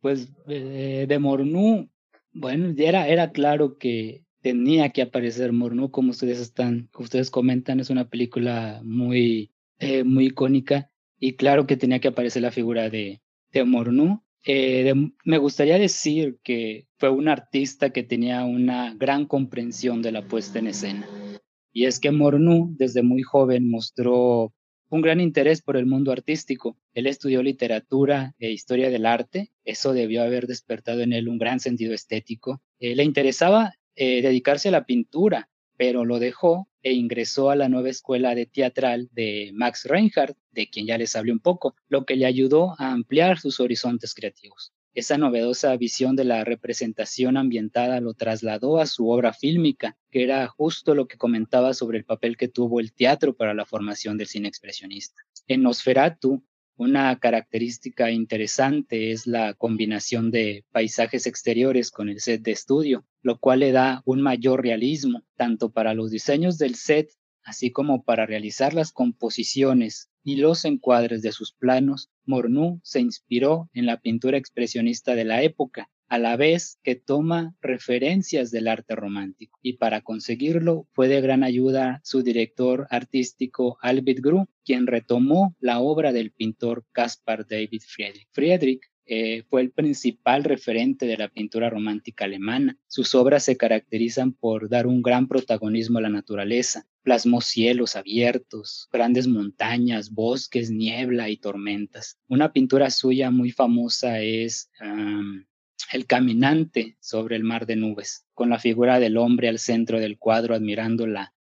pues eh, de Mornú, bueno, era, era claro que tenía que aparecer Mornú, como ustedes están, como ustedes comentan, es una película muy, eh, muy icónica. Y claro que tenía que aparecer la figura de, de Mornú. Eh, me gustaría decir que fue un artista que tenía una gran comprensión de la puesta en escena. Y es que Mornú, desde muy joven, mostró un gran interés por el mundo artístico. Él estudió literatura e historia del arte. Eso debió haber despertado en él un gran sentido estético. Eh, le interesaba eh, dedicarse a la pintura, pero lo dejó e ingresó a la nueva escuela de teatral de Max Reinhardt, de quien ya les hablé un poco, lo que le ayudó a ampliar sus horizontes creativos. Esa novedosa visión de la representación ambientada lo trasladó a su obra fílmica, que era justo lo que comentaba sobre el papel que tuvo el teatro para la formación del cine expresionista. En Nosferatu, una característica interesante es la combinación de paisajes exteriores con el set de estudio, lo cual le da un mayor realismo, tanto para los diseños del set, así como para realizar las composiciones y los encuadres de sus planos. Mornú se inspiró en la pintura expresionista de la época, a la vez que toma referencias del arte romántico. Y para conseguirlo fue de gran ayuda su director artístico Albert Gru, quien retomó la obra del pintor Caspar David Friedrich. Friedrich eh, fue el principal referente de la pintura romántica alemana. Sus obras se caracterizan por dar un gran protagonismo a la naturaleza. Plasmó cielos abiertos, grandes montañas, bosques, niebla y tormentas. Una pintura suya muy famosa es el caminante sobre el mar de nubes, con la figura del hombre al centro del cuadro admirando la,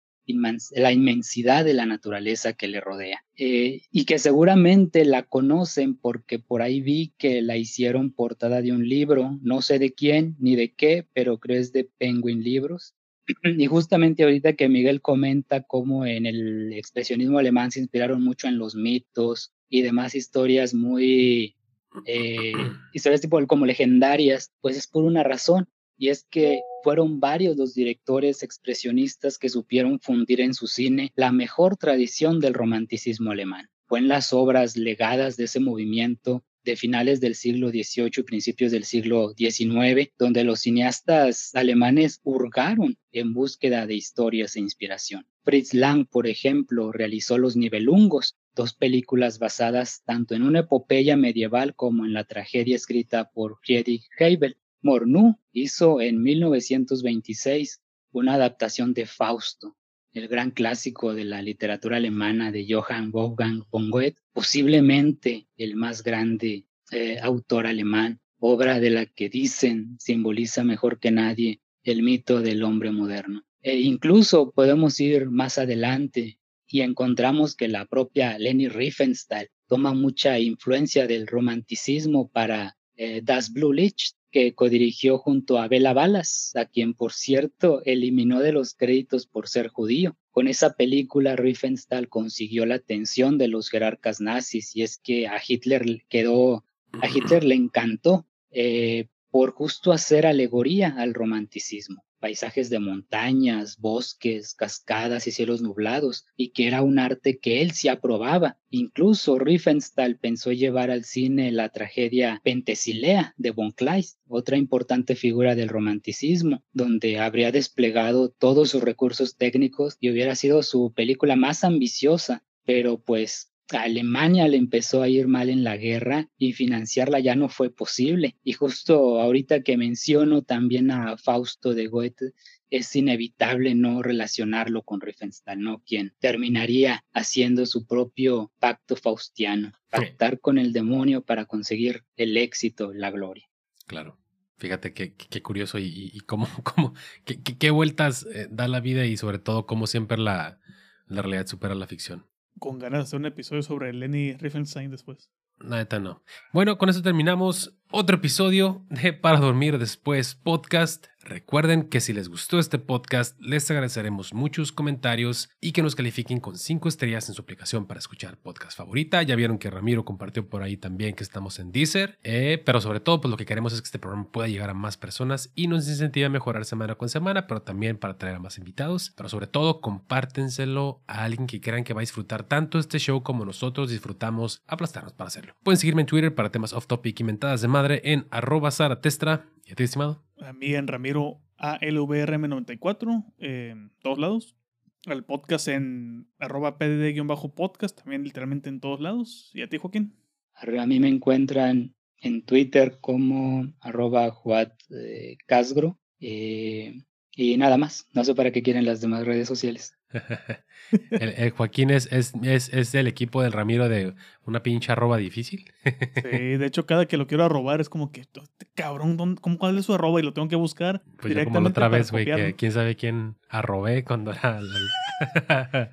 la inmensidad de la naturaleza que le rodea. Eh, y que seguramente la conocen porque por ahí vi que la hicieron portada de un libro, no sé de quién ni de qué, pero creo es de Penguin Libros. Y justamente ahorita que Miguel comenta cómo en el expresionismo alemán se inspiraron mucho en los mitos y demás historias muy eh, historias tipo como legendarias, pues es por una razón, y es que fueron varios los directores expresionistas que supieron fundir en su cine la mejor tradición del romanticismo alemán. Fue en las obras legadas de ese movimiento de finales del siglo XVIII y principios del siglo XIX, donde los cineastas alemanes hurgaron en búsqueda de historias e inspiración. Fritz Lang, por ejemplo, realizó Los Nibelungos, dos películas basadas tanto en una epopeya medieval como en la tragedia escrita por Friedrich Hebel. Mornú hizo en 1926 una adaptación de Fausto, el gran clásico de la literatura alemana de Johann Wolfgang von Goethe, posiblemente el más grande eh, autor alemán, obra de la que dicen simboliza mejor que nadie el mito del hombre moderno. E incluso podemos ir más adelante y encontramos que la propia Leni Riefenstahl toma mucha influencia del romanticismo para eh, Das Blue Licht, que codirigió junto a Bela Balas, a quien por cierto eliminó de los créditos por ser judío. Con esa película Riefenstahl consiguió la atención de los jerarcas nazis y es que a Hitler quedó, a Hitler le encantó eh, por justo hacer alegoría al romanticismo paisajes de montañas, bosques, cascadas y cielos nublados, y que era un arte que él sí aprobaba. Incluso Riefenstahl pensó llevar al cine la tragedia Pentesilea de von Kleist, otra importante figura del romanticismo, donde habría desplegado todos sus recursos técnicos y hubiera sido su película más ambiciosa, pero pues a Alemania le empezó a ir mal en la guerra y financiarla ya no fue posible. Y justo ahorita que menciono también a Fausto de Goethe, es inevitable no relacionarlo con Riefenstahl, ¿no? Quien terminaría haciendo su propio pacto faustiano, pactar con el demonio para conseguir el éxito, la gloria. Claro. Fíjate qué, qué curioso y, cómo, cómo qué, qué, vueltas eh, da la vida y sobre todo cómo siempre la, la realidad supera la ficción con ganas de hacer un episodio sobre Lenny Riefenstein después. Neta no. Bueno, con eso terminamos otro episodio de Para Dormir Después podcast. Recuerden que si les gustó este podcast, les agradeceremos muchos comentarios y que nos califiquen con 5 estrellas en su aplicación para escuchar podcast favorita. Ya vieron que Ramiro compartió por ahí también que estamos en Deezer, eh, pero sobre todo pues lo que queremos es que este programa pueda llegar a más personas y nos incentive a mejorar semana con semana, pero también para traer a más invitados. Pero sobre todo compártenselo a alguien que crean que va a disfrutar tanto este show como nosotros disfrutamos aplastarnos para hacerlo. Pueden seguirme en Twitter para temas off topic y mentadas de madre en arroba zaratestra. ¿Y a ti, estimado? A mí en Ramiro ALVRM94, en todos lados. El podcast en arroba pdd-podcast, también literalmente en todos lados. ¿Y a ti, Joaquín? A mí me encuentran en Twitter como arroba juatcasgro. Eh, y nada más. No sé para qué quieren las demás redes sociales. el, Joaquín es, es, es, del equipo del Ramiro de una pinche arroba difícil. sí, de hecho, cada que lo quiero arrobar es como que, cabrón, ¿cómo, ¿cuál es su arroba? Y lo tengo que buscar. Pues directamente como la otra vez, güey, que quién sabe quién arrobé cuando era.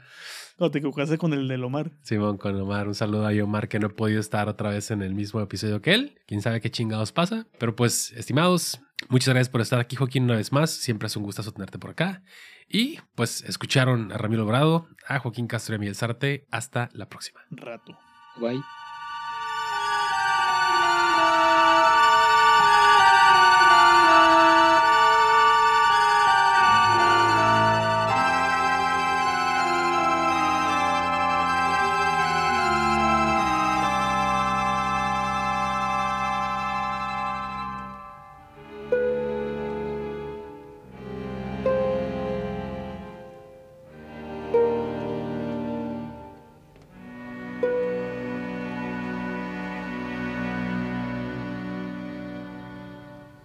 No, te equivocaste con el del Omar. Simón, con Omar. Un saludo a Omar que no he podido estar otra vez en el mismo episodio que él. Quién sabe qué chingados pasa. Pero pues, estimados, muchas gracias por estar aquí, Joaquín, una vez más. Siempre es un gusto tenerte por acá. Y pues escucharon a Ramiro Brado, a Joaquín Castro y a Miguel Sarte. Hasta la próxima. Rato. Bye.